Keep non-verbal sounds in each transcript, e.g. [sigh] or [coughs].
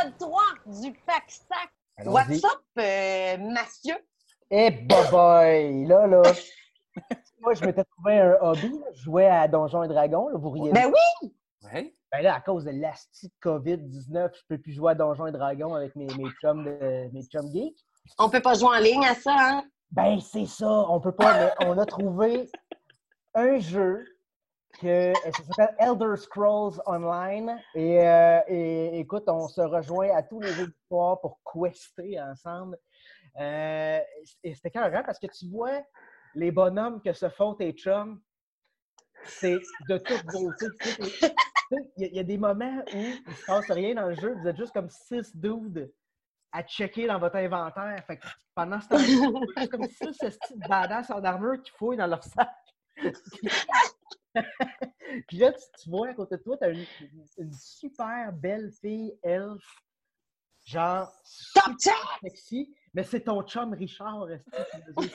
Ah, bienvenue dans l'épisode 3 du Pack Sac. What's up, euh, Mathieu? Eh, boy, là, là. [laughs] Moi, je m'étais trouvé un hobby. là. Je jouais à Donjons et Dragons. Là, vous riez. Ben oui! Ouais. Ben là, à cause de l'asti de COVID-19, je peux plus jouer à Donjons et Dragons avec mes, mes chums de, mes chums geeks. On peut pas jouer en ligne à ça, hein? Ben, c'est ça. On peut pas, mais on a trouvé un jeu que euh, ça s'appelle Elder Scrolls Online. Et, euh, et écoute, on se rejoint à tous les jours du soir pour quester ensemble. Euh, et c'était carrément parce que tu vois les bonhommes que se font tes chums, c'est de toute beauté. Il y, a- il y a des moments où il ne se passe rien dans le jeu, vous êtes juste comme six dudes à checker dans votre inventaire. Fait que pendant ce temps c'est [laughs] comme six de badass en armure qui fouillent dans leur sac. [laughs] Puis là, tu, tu vois à côté de toi, tu as une, une super belle fille elfe, genre Top sexy, mais c'est ton chum Richard. dit-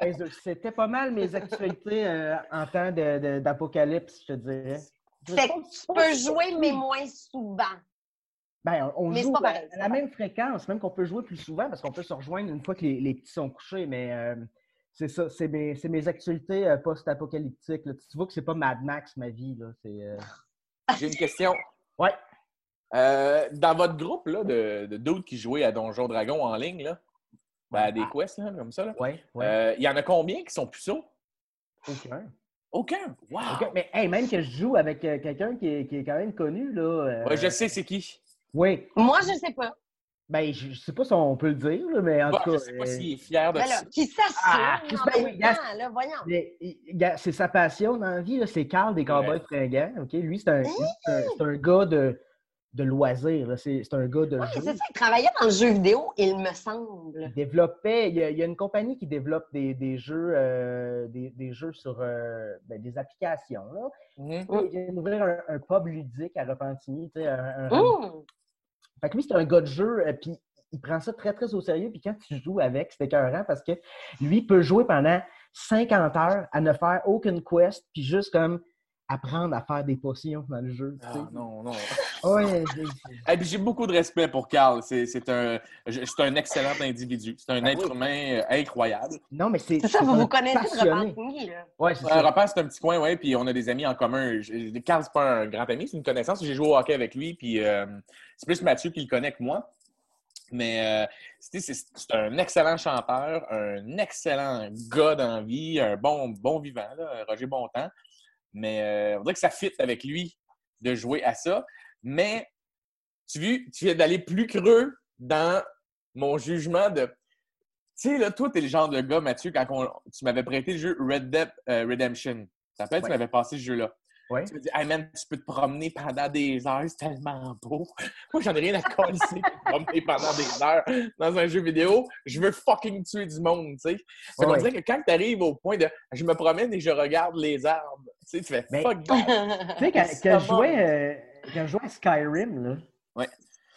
[laughs] C'était pas mal mes actualités euh, en temps d'apocalypse, je te dirais. Fait que tu peux jouer, mais moins souvent. Ben, on on Mais c'est joue à- pareil, à la même fréquence, même qu'on peut jouer plus souvent parce qu'on peut se rejoindre une fois que les, les petits sont couchés, mais euh, c'est ça, c'est mes, c'est mes actualités euh, post-apocalyptiques. là. Tu vois que c'est pas Mad Max, ma vie. Là. C'est, euh, [laughs] J'ai une question. Ouais. Euh, dans votre groupe là, de, de dudes qui jouaient à Donjon Dragon en ligne, là, ben, à des quests là, comme ça, là, Ouais, ouais. euh, il y en a combien qui sont puceaux? aucun. Aucun? Wow! Aucun. Mais hey, même que je joue avec euh, quelqu'un qui est, qui est quand même connu, là. euh, Ouais, je sais c'est qui. Oui. Moi, je sais pas. Ben, je, je sais pas si on peut le dire, là, mais en Bah, tout je cas. sais pas euh, s'il est fier de Ben ça. là, qui s'assure Ah, en même temps, là, voyons. C'est sa passion dans la vie, là, c'est Carl des Cowboys fringants. OK? Lui, c'est un, un, gars de, de loisirs. là. C'est c'est un gars de Oui, c'est ça, il travaillait dans le jeu vidéo, il me semble. Il développait, il y, a, il y a une compagnie qui développe des, des jeux, euh, des, des jeux sur euh, ben, des applications. Là. Mhm. Il vient d'ouvrir un, un pub ludique à Repentigny. tu sais, Un, un- Hum! Fait que lui, c'est un gars de jeu, euh, puis il prend ça très, très au sérieux. Puis quand tu joues avec, c'est écœurant parce que lui peut jouer pendant 50 heures à ne faire aucune quest, puis juste comme apprendre à faire des potions dans le jeu. Ah, non, non. [laughs] Ouais, j'ai- beaucoup de respect pour Carl. C'est c'est un, un excellent individu. C'est un Ah être oui. humain euh, incroyable. non, mais c'est. Ça, c'est vous un vous connaissez de. Repentigny, là. Ouais, c'est ça. C'est un petit coin, ouais, puis on a des amis en commun. Carl, c'est pas un grand ami, c'est une connaissance. J'ai joué au hockey avec lui, puis euh, c'est plus Mathieu qui le connaît que moi. Mais euh, c'est c'est- c'est un excellent chanteur, un excellent gars dans la vie, un bon, bon vivant, là, Roger Bontemps. Mais euh, on dirait que ça fit avec lui de jouer à ça. Mais tu, tu viens d'aller plus creux dans mon jugement de. Tu sais, là, toi, t'es le genre de gars, Mathieu, quand on- tu m'avais prêté le jeu Red Dead euh, Redemption. Ça rappelle, Ouais. tu m'avais passé ce jeu-là. Ouais. Tu me dis, hey man, tu peux te promener pendant des heures, c'est tellement beau. [laughs] Moi, j'en ai rien à coller promener pendant des heures dans un jeu vidéo. Je veux fucking tuer du monde, tu sais. Fait qu'on Ouais. dirait que quand tu arrives au point de je me promène et je regarde les arbres, tu sais, tu fais fuck. [laughs] Tu sais, quand, je jouais, euh, quand je jouais à Skyrim, là. Ouais.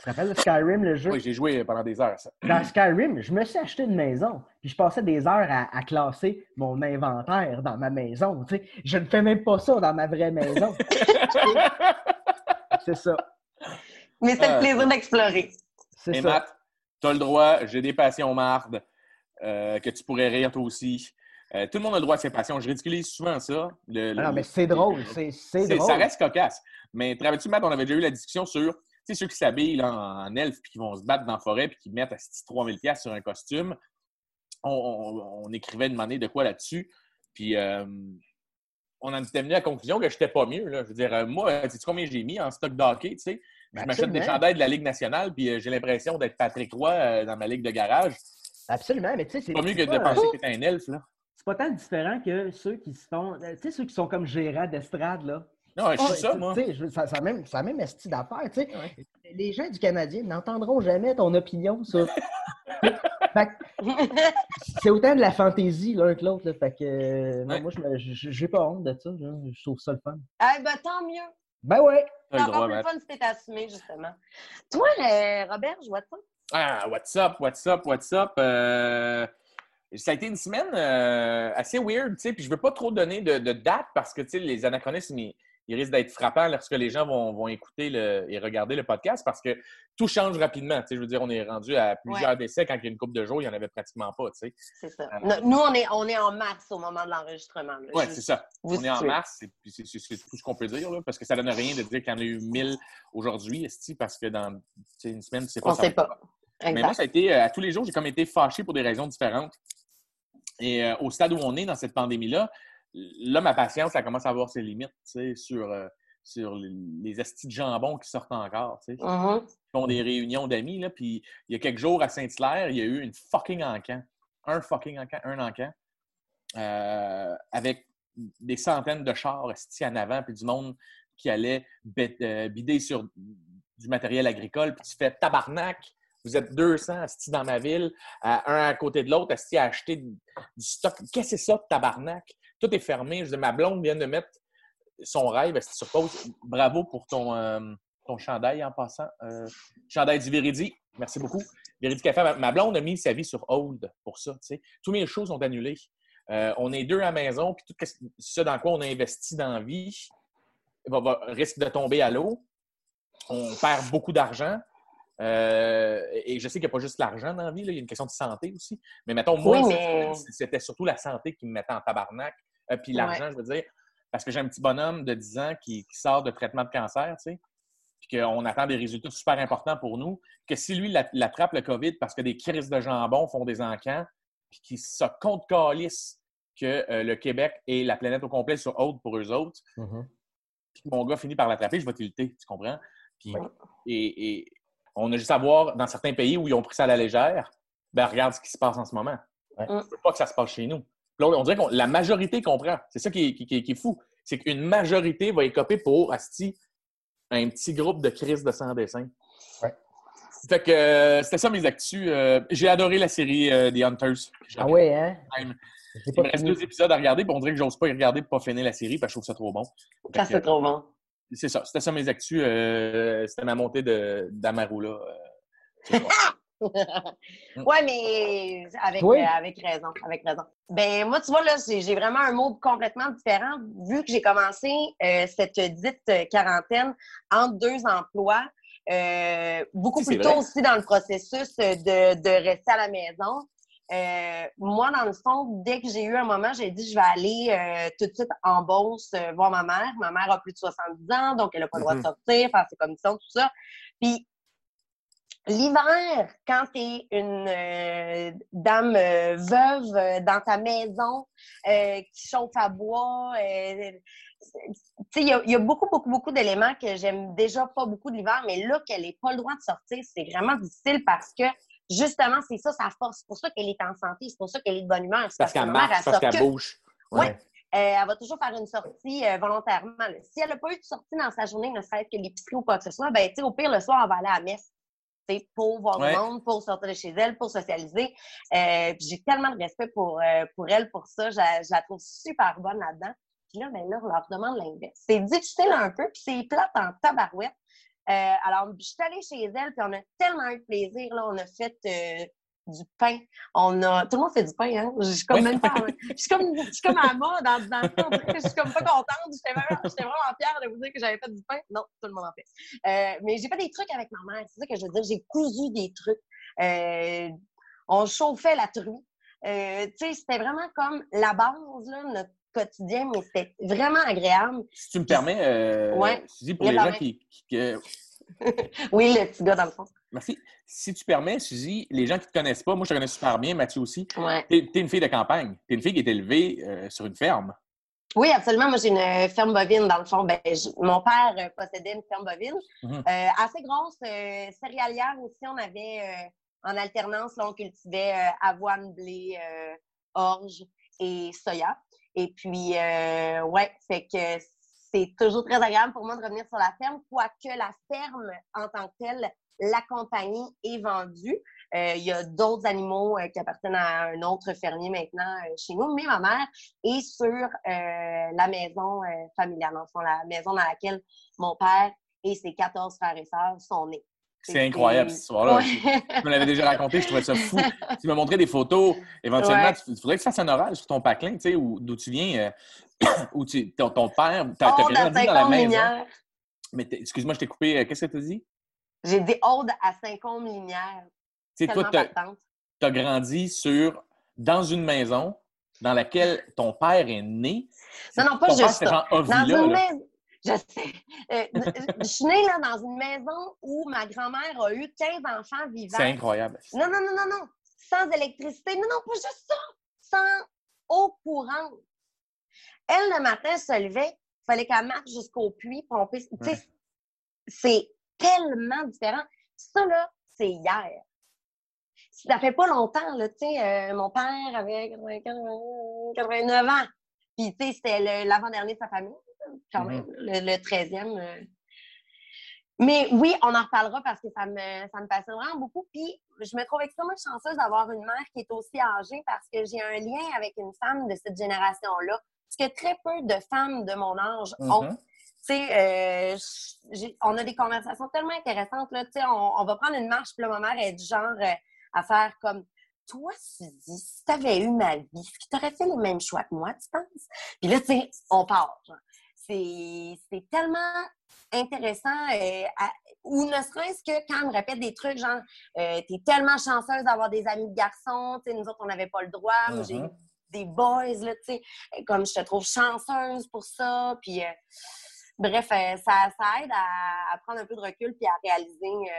Tu te rappelles de Skyrim, le jeu? Oui, j'ai joué pendant des heures, ça. [clears throat] Dans Skyrim, je me suis acheté une maison, puis je passais des heures à, à classer mon inventaire dans ma maison. tu sais. Je ne fais même pas ça dans ma vraie maison. [laughs] C'est ça. Mais c'est Euh, le plaisir d'explorer. C'est Et ça. Matt, tu as le droit, j'ai des passions mardes, euh, que tu pourrais rire toi aussi. Euh, tout le monde a le droit à ses passions. Je ridiculise souvent ça. Le- Ah non, le- mais c'est drôle. C'est drôle. Ça reste cocasse. Mais te rappelles-tu, Matt, on avait déjà eu la discussion sur sais, ceux qui s'habillent là, en elfe puis qui vont se battre dans la forêt puis qui mettent à 3000 pièces sur un costume. On, on- on écrivait monnaie de quoi là-dessus. Puis euh, on en était venu à la conclusion que j'étais pas mieux. Là. Je veux dire, euh, moi, sais-tu combien j'ai mis en stock d'hockey? Tu sais? Ben, Je m'achète des chandails de la Ligue nationale puis euh, j'ai l'impression d'être Patrick Roy dans ma ligue de garage. Absolument, mais tu sais, c'est pas mieux que de penser que t'es un elfe. Là. c'est pas tant différent que ceux qui se font. Tu sais, ceux qui sont comme gérants d'estrade, là. Non, je suis Ouais, ça, moi. Ça, ça, même, ça même esti d'affaires. tu sais. Les gens du Canadien n'entendront jamais ton opinion sur. [laughs] Fait que c'est autant de la fantaisie l'un que l'autre. Fait que euh, Ouais. moi, je j'ai pas honte de ça. là. Je trouve ça le fun. Eh ben, tant mieux. Ben ouais. T'as C'est le encore plus Matt. fun si t'es assumé, justement. Toi, euh, Robert, je vois ça. Ah, what's up, what's up, what's up? Euh, ça a été une semaine euh, assez weird, tu sais, puis je veux pas trop donner de, de date parce que, tu sais, les anachronismes, ils, il risque d'être frappant lorsque les gens vont, vont écouter le, et regarder le podcast parce que tout change rapidement. Sais, je veux dire, on est rendu à plusieurs décès quand il y a une couple de jours, il n'y en avait pratiquement pas. Sais. C'est ça. Nous, on est, on est en mars au moment de l'enregistrement. Oui, c'est ça. On est en mars, c'est tout ce qu'on peut dire, là, parce que ça ne donne rien de dire qu'il y en a eu 1000 aujourd'hui, parce que dans une semaine, c'est pas On ne sait pas. Mais moi, ça a été, euh, à tous les jours, j'ai comme été fâché pour des raisons différentes. Et euh, au stade où on est dans cette pandémie-là, là, ma patience, ça commence à avoir ses limites, tu sais, sur, euh, sur les estis de jambon qui sortent encore, tu sais. Mm-hmm. Ils font des réunions d'amis, là, puis il y a quelques jours à Saint-Hilaire, il y a eu une fucking encan. Un fucking encan, un encan, avec des centaines de chars estis en avant, puis du monde qui allait bider sur du matériel agricole, puis tu fais tabarnak, vous êtes 200 astis dans ma ville, un à côté de l'autre, astis à acheter du stock. Qu'est-ce que c'est ça, tabarnak? Tout est fermé. Je dis, ma blonde vient de mettre son rêve sur pause. Bravo pour ton, euh, ton chandail en passant. Euh, chandail du Véridi. Merci beaucoup. Véridi Café. Ma blonde a mis sa vie sur hold pour ça. Tous mes shows sont annulés. Euh, on est deux à la maison, puis tout ce dans quoi on a investi dans la vie risque de tomber à l'eau. On perd beaucoup d'argent. Euh, et je sais qu'il n'y a pas juste l'argent dans la vie, il y a une question de santé aussi. Mais mettons, moi, c'était surtout la santé qui me mettait en tabarnak. Euh, puis l'argent, je veux dire, parce que j'ai un petit bonhomme de 10 ans qui, sort de traitement de cancer, tu sais, puis qu'on attend des résultats super importants pour nous, que si lui l'attrape le COVID parce que des crises de jambon font des encans, puis qu'il se compte calice que euh, le Québec et la planète au complet sont hautes pour eux autres, mm-hmm. puis mon gars finit par l'attraper, je vais tilter, tu comprends? Puis, et on a juste à voir dans certains pays où ils ont pris ça à la légère, ben regarde ce qui se passe en ce moment. Ouais. ne veut pas que ça se passe chez nous. Là, on dirait que la majorité comprend. C'est ça qui est, fou. C'est qu'une majorité va écoper pour Asti un petit groupe de crise de sans dessin. Ouais. Fait que euh, c'était ça mes actus. Euh, j'ai adoré la série euh, The Hunters. Ah ouais, hein? Il me reste deux épisodes à regarder, puis on dirait que j'ose pas y regarder pour pas finir la série, parce que je trouve ça trop bon. Ça, c'est trop bon c'est ça. C'était ça mes actus. Euh, c'était ma montée d'Amarula. [laughs] Euh, oui, mais avec, euh, avec raison. Avec raison. Ben, moi, tu vois, là, j'ai vraiment un mot complètement différent. Vu que j'ai commencé cette dite quarantaine entre deux emplois, beaucoup plus tôt aussi dans le processus de, de rester à la maison. Euh, moi, dans le fond, dès que j'ai eu un moment, j'ai dit je vais aller euh, tout de suite en euh, voir ma mère. Ma mère a plus de 70 ans, donc elle n'a pas le droit de mm-hmm. sortir, faire ses commissions, tout ça. Puis l'hiver, quand tu es une dame veuve dans ta maison qui chauffe à bois, il y, y, a beaucoup, beaucoup, beaucoup d'éléments que j'aime déjà pas beaucoup de l'hiver, mais là qu'elle n'ait pas le droit de sortir, c'est vraiment difficile parce que justement, c'est ça sa force. C'est pour ça qu'elle est en santé, c'est pour ça qu'elle est de bonne humeur. Parce, qu'elle marche, parce qu'elle bouge. Oui. Euh, elle va toujours faire une sortie euh, volontairement. Si elle n'a pas eu de sortie dans sa journée, ne serait-ce que l'épicerie ou quoi que ce soit, ben, au pire, le soir, elle va aller à la messe pour voir le monde, pour sortir de chez elle, pour socialiser. Euh, j'ai tellement de respect pour, pour elle, pour ça. Je, la trouve super bonne là-dedans. Puis là, ben là, on leur demande l'inverse. C'est difficile un peu, puis c'est plate en tabarouette. Euh, alors, je suis allée chez elle, puis on a tellement eu de plaisir. Là, on a fait euh, du pain. On a... Tout le monde fait du pain, hein? Je suis comme même pas... Je suis comme, je suis comme à mode dans, dans le temps. Je suis comme pas contente. J'étais vraiment, vraiment fière de vous dire que j'avais fait du pain. Non, tout le monde en fait. Euh, mais j'ai fait des trucs avec ma mère. C'est ça que je veux dire. J'ai cousu des trucs. on chauffait la truie. tu sais, c'était vraiment comme la base, là, notre quotidien, mais c'était vraiment agréable. Si tu me permets, euh, Suzy, pour les gens qui. [laughs] oui, le petit gars dans le fond. Merci. Si tu permets, Suzy, les gens qui ne te connaissent pas, moi je te connais super bien, Mathieu aussi. Ouais. Tu es, une fille de campagne. Tu es une fille qui est élevée euh, sur une ferme. Oui, absolument. Moi, j'ai une ferme bovine, dans le fond. Ben, mon père euh, possédait une ferme bovine. Mhm. Euh, assez grosse, céréalière aussi. On avait en alternance, là, on cultivait avoine, blé, orge et soya. Et puis, euh, ouais, fait que c'est toujours très agréable pour moi de revenir sur la ferme, quoique la ferme en tant que telle, la compagnie est vendue. Euh, il y a d'autres animaux euh, qui appartiennent à un autre fermier maintenant euh, chez nous, mais ma mère est sur la maison familiale, fond, la maison dans laquelle mon père et ses 14 frères et sœurs sont nés. C'est incroyable, cette histoire-là. Ouais. Tu me l'avais déjà raconté, je trouvais ça fou. Tu m'as montré des photos. Éventuellement, Ouais. il faudrait que tu fasses un oral sur ton paclin, tu sais, où- d'où tu viens, euh, [coughs] où tu, ton, ton père, t'as Ode à grandi dans la maison. Mais excuse-moi, je t'ai coupé. euh, Qu'est-ce que tu as dit? J'ai dit Ode à Saint-Côme-Linière. Tu sais, toi, partante. as grandi sur, dans une maison dans laquelle ton père est né. Non, non, pas ton juste c'était ça. genre Dans une maison. Je sais. Euh, je suis née là, dans une maison où ma grand-mère a eu 15 enfants vivants. C'est incroyable. Non, non, non, non, non. Sans électricité. Non, non, pas juste ça. Sans eau courante. Elle, le matin, se levait. Il fallait qu'elle marche jusqu'au puits, pomper. Tu sais, Ouais. c'est tellement différent. Ça, là, c'est hier. Ça fait pas longtemps, là, tu sais, euh, mon père avait 80, 89 ans. Puis, tu sais, c'était l'avant-dernier de sa famille, quand même, le, le 13e. euh. Mais oui, on en reparlera parce que ça me, ça me passionne vraiment beaucoup. Puis, je me trouve extrêmement chanceuse d'avoir une mère qui est aussi âgée parce que j'ai un lien avec une femme de cette génération-là. Ce que très peu de femmes de mon âge ont. Mhm. Tu sais, euh, on a des conversations tellement intéressantes. Là, Tu sais, on, on va prendre une marche, puis là, ma mère est du genre euh, à faire comme Toi, Suzy, si tu avais eu ma vie, est-ce que tu aurais fait les mêmes choix que moi, tu penses? Puis là, tu sais, on part. genre. C'est tellement intéressant. euh, à- ou ne serait-ce que quand elle me répète des trucs genre euh, T'es tellement chanceuse d'avoir des amis de garçons, tu sais, nous autres, on n'avait pas le droit. J'ai Mhm. des boys, là, tu sais, comme je te trouve chanceuse pour ça. Puis, euh, bref, ça, ça aide à, à prendre un peu de recul puis à réaliser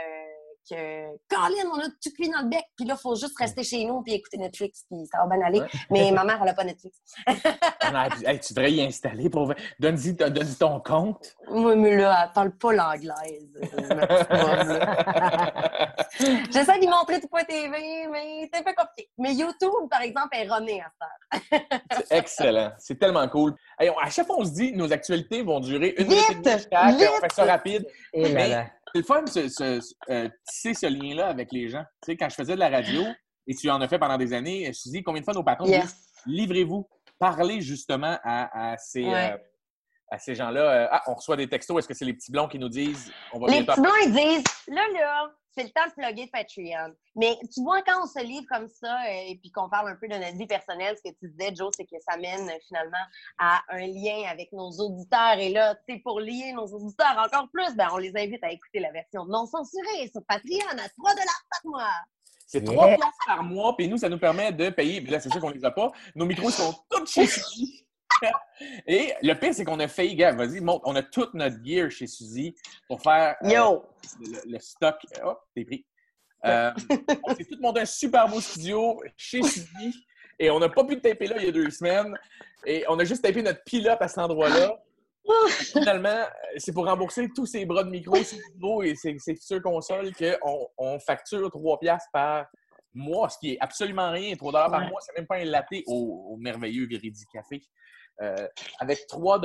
euh, que, Colin, on a tout cuit dans le bec, puis là, il faut juste rester chez nous puis écouter Netflix, puis ça va bien aller. Ouais. Mais ma mère, elle n'a pas Netflix. [laughs] Ah, hey, tu devrais y installer pour. Donne-y donne ton compte. Moi, mais là, elle parle pas l'anglaise. euh. [laughs] [laughs] J'essaie d'y montrer tout point TV, mais c'est un peu compliqué. Mais YouTube, par exemple, est runné à ça. C'est excellent. C'est tellement cool. Hey, on- à chaque fois, on se dit nos actualités vont durer une Vite! minute et demie chaque. On fait ça rapide. Et là Mais- là. C'est le fun, ce, euh, tisser ce lien-là avec les gens. Tu sais, quand je faisais de la radio, et tu en as fait pendant des années, je me suis dit combien de fois nos patrons disent Yes. livrez-vous, parlez justement à, à ces, Ouais. euh, à ces gens-là. Euh, ah, on reçoit des textos. Est-ce que c'est les petits blonds qui nous disent on va Les petits blancs, ils disent, là, là, c'est le temps de plugger Patreon. Mais tu vois, quand on se livre comme ça euh, et puis qu'on parle un peu de notre vie personnelle, ce que tu disais, Joe, c'est que ça mène euh, finalement à un lien avec nos auditeurs. Et là, tu sais, pour lier nos auditeurs encore plus, ben, on les invite à écouter la version non censurée sur Patreon à 3 par mois. C'est. 3 piastres par mois, puis nous, ça nous permet de payer. Mais là, c'est sûr qu'on les a pas. Nos micros sont tous chez. Et le pire, c'est qu'on a failli, gars, vas-y, montre. On a tout notre gear chez Suzy pour faire euh, Yo! le, le stock. Hop, t'es pris. [laughs] Euh, on s'est tout monté un super beau studio chez Suzy et on n'a pas pu taper là il y a deux semaines. Et on a juste tapé notre pilote à cet endroit-là. Finalement, c'est pour rembourser tous ces bras de micro, ces micros et ces, ces futures consoles qu'on on facture 3 piastres par mois, ce qui est absolument rien. 3 par Ouais. mois, c'est même pas un latte au, au merveilleux Viridi Café. Euh, avec 3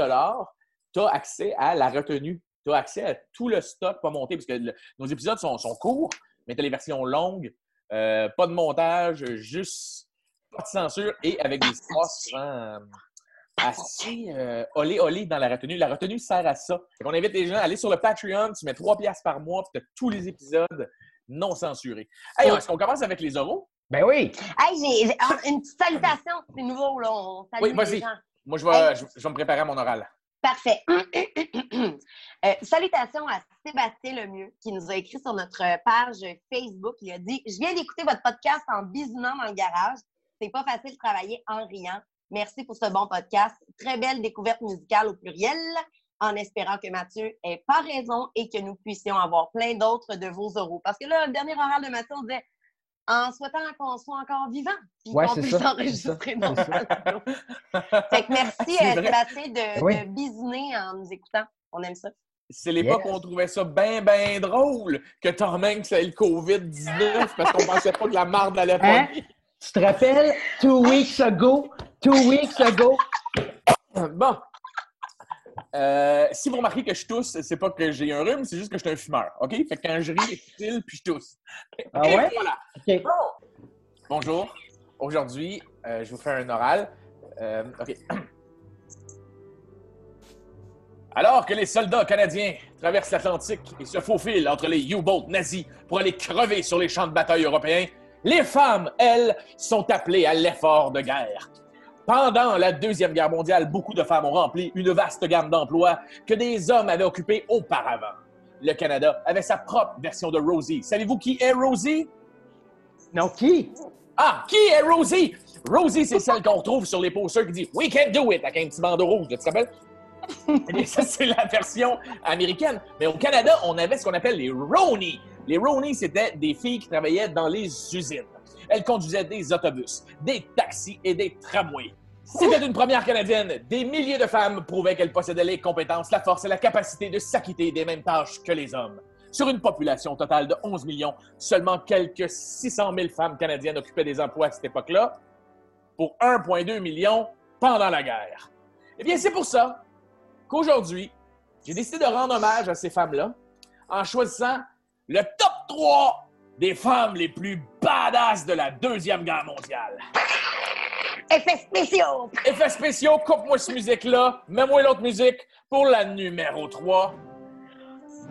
tu as accès à la retenue. Tu as accès à tout le stock pas monté, parce que le- nos épisodes sont, sont courts, mais tu as les versions longues, euh, pas de montage, juste pas de censure et avec des histoires souvent euh, assez euh, olé olé dans la retenue. La retenue sert à ça. On invite les gens à aller sur le Patreon, tu mets 3 piastres par mois, puis tu as tous les épisodes non censurés. Hey, est-ce qu'on commence avec les oraux? Ben oui! Hey, j'ai j'ai- une petite salutation. C'est nouveau, là. On salue Oui, les vas-y. gens. Moi, je vais, Hey. je, je vais me préparer à mon oral. Parfait. [clears throat] Euh, salutations à Sébastien Lemieux qui nous a écrit sur notre page Facebook. Il a dit Je viens d'écouter votre podcast en bisounant dans le garage. C'est pas facile de travailler en riant. Merci pour ce bon podcast. Très belle découverte musicale au pluriel. En espérant que Mathieu ait pas raison et que nous puissions avoir plein d'autres de vos euros. Parce que là, le dernier oral de Mathieu, on disait en souhaitant qu'on soit encore vivant, puis Ouais, qu'on c'est puisse ça, enregistrer nos ça. [laughs] Fait que merci, C'est euh. Sébastien, de, Oui. de bisouner en nous écoutant. On aime ça. C'est l'époque Yes. où on trouvait ça bien, bien drôle que Tom Hanks ait le COVID-19 parce qu'on pensait pas que la marde allait pas. Hein? Tu te rappelles? Two weeks ago, two weeks ago. Bon. Euh, si vous remarquez que je tousse, c'est pas que j'ai un rhume, c'est juste que je suis un fumeur. OK? Fait que quand je ris, je puis je tousse. Ah Et ouais? voilà. OK. Bonjour. Aujourd'hui, euh, je vais vous faire un oral. Euh, OK. [clears throat] Alors que les soldats canadiens traversent l'Atlantique et se faufilent entre les U-boats nazis pour aller crever sur les champs de bataille européens, les femmes, elles, sont appelées à l'effort de guerre. Pendant la Deuxième Guerre mondiale, beaucoup de femmes ont rempli une vaste gamme d'emplois que des hommes avaient occupés auparavant. Le Canada avait sa propre version de Rosie. Savez-vous qui est Rosie? Non, qui? Ah, qui est Rosie? Rosie, c'est celle qu'on retrouve sur les posters qui dit We can do it avec un petit bandeau rouge, tu te rappelles? [laughs] Ça, c'est la version américaine. Mais au Canada, on avait ce qu'on appelle les Roni. Les Roni, c'était des filles qui travaillaient dans les usines. Elles conduisaient des autobus, des taxis et des tramways. C'était une première canadienne. Des milliers de femmes prouvaient qu'elles possédaient les compétences, la force et la capacité de s'acquitter des mêmes tâches que les hommes. Sur une population totale de 11 millions, seulement quelques 600 000 femmes canadiennes occupaient des emplois à cette époque-là, pour 1,2 million pendant la guerre. Eh bien, c'est pour ça qu'aujourd'hui, j'ai décidé de rendre hommage à ces femmes-là en choisissant le top 3 des femmes les plus badass de la Deuxième Guerre mondiale. Effets spéciaux! Effets spéciaux, coupe-moi cette musique-là, mets-moi l'autre musique pour la numéro 3.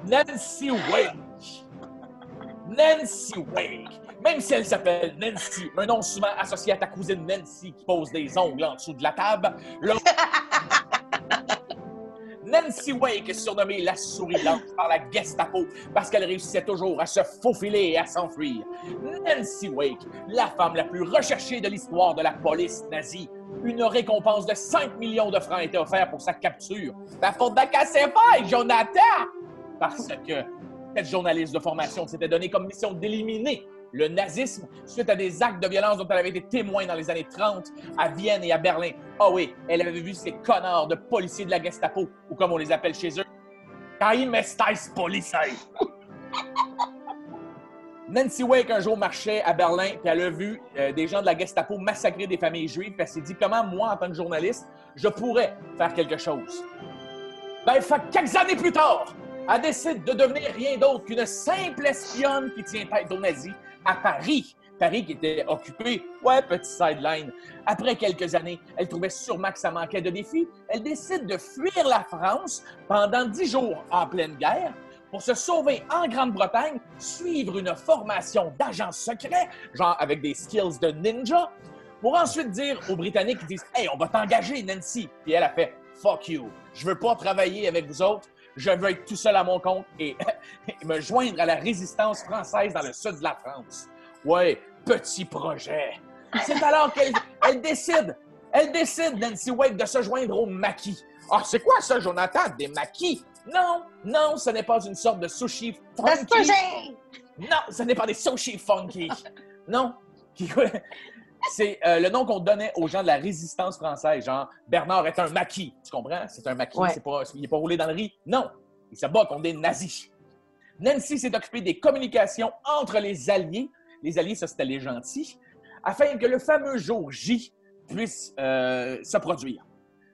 Nancy Wake. Nancy Wake. Même si elle s'appelle Nancy, un nom souvent associé à ta cousine Nancy qui pose des ongles en dessous de la table, le... [laughs] Nancy Wake est surnommée la souris blanche par la Gestapo parce qu'elle réussissait toujours à se faufiler et à s'enfuir. Nancy Wake, la femme la plus recherchée de l'histoire de la police nazie. Une récompense de 5 millions de francs était offerte pour sa capture. La faute de pas, Jonathan! Parce que cette journaliste de formation s'était donné comme mission d'éliminer le nazisme suite à des actes de violence dont elle avait été témoin dans les années 30 à Vienne et à Berlin. Ah oui, elle avait vu ces connards de policiers de la Gestapo, ou comme on les appelle chez eux. [laughs] Nancy Wake, un jour, marchait à Berlin, puis elle a vu euh, des gens de la Gestapo massacrer des familles juives, puis elle s'est dit comment, moi, en tant que journaliste, je pourrais faire quelque chose? Ben, fait quelques années plus tard, elle décide de devenir rien d'autre qu'une simple espionne qui tient tête aux nazis à Paris. Paris qui était occupé. Ouais, petit sideline. Après quelques années, elle trouvait sûrement que ça manquait de défis. Elle décide de fuir la France pendant dix jours en pleine guerre pour se sauver en Grande-Bretagne, suivre une formation d'agent secret, genre avec des skills de ninja, pour ensuite dire aux Britanniques qui disent Hey, on va t'engager, Nancy. Puis elle a fait Fuck you. Je veux pas travailler avec vous autres. Je veux être tout seul à mon compte [laughs] et, me joindre à la résistance française dans le sud de la France. Ouais, petit projet. C'est alors qu'elle [laughs] elle décide, elle décide, Nancy Wake, de se joindre au maquis. Ah, c'est quoi ça, Jonathan? Des maquis? Non, non, ce n'est pas une sorte de sushi funky. Non, ce n'est pas des sushis funky. non. C'est euh, le nom qu'on donnait aux gens de la résistance française. Genre, Bernard est un maquis. Tu comprends? C'est un maquis. Pas, il n'est pas roulé dans le riz. Non. Il se bat contre des nazis. Nancy s'est occupée des communications entre les Alliés. Les Alliés, ça, c'était les gentils. Afin que le fameux jour J puisse euh, se produire.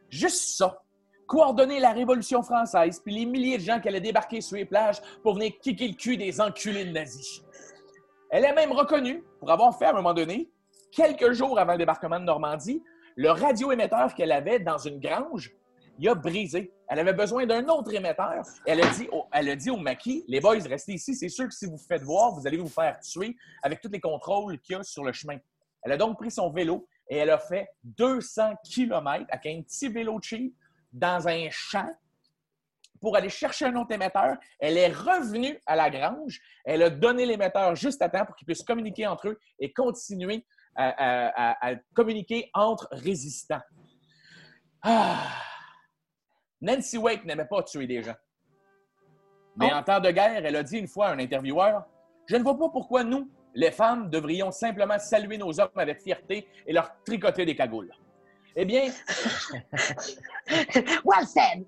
Juste ça. Coordonner la Révolution française, puis les milliers de gens qui allaient débarquer sur les plages pour venir kicker le cul des enculés de nazis. Elle est même reconnue pour avoir fait, à un moment donné, quelques jours avant le débarquement de Normandie, le radioémetteur qu'elle avait dans une grange, il a brisé. Elle avait besoin d'un autre émetteur. Elle a dit au, elle a dit au maquis, les boys, restez ici. C'est sûr que si vous faites voir, vous allez vous faire tuer avec tous les contrôles qu'il y a sur le chemin. Elle a donc pris son vélo et elle a fait 200 km avec un petit vélo cheap dans un champ pour aller chercher un autre émetteur. Elle est revenue à la grange. Elle a donné l'émetteur juste à temps pour qu'ils puissent communiquer entre eux et continuer à, communiquer entre résistants. Ah! Nancy Wake n'aimait pas tuer des gens. Mais oh. en temps de guerre, elle a dit une fois à un intervieweur Je ne vois pas pourquoi nous, les femmes, devrions simplement saluer nos hommes avec fierté et leur tricoter des cagoules. Eh bien, [laughs] well said!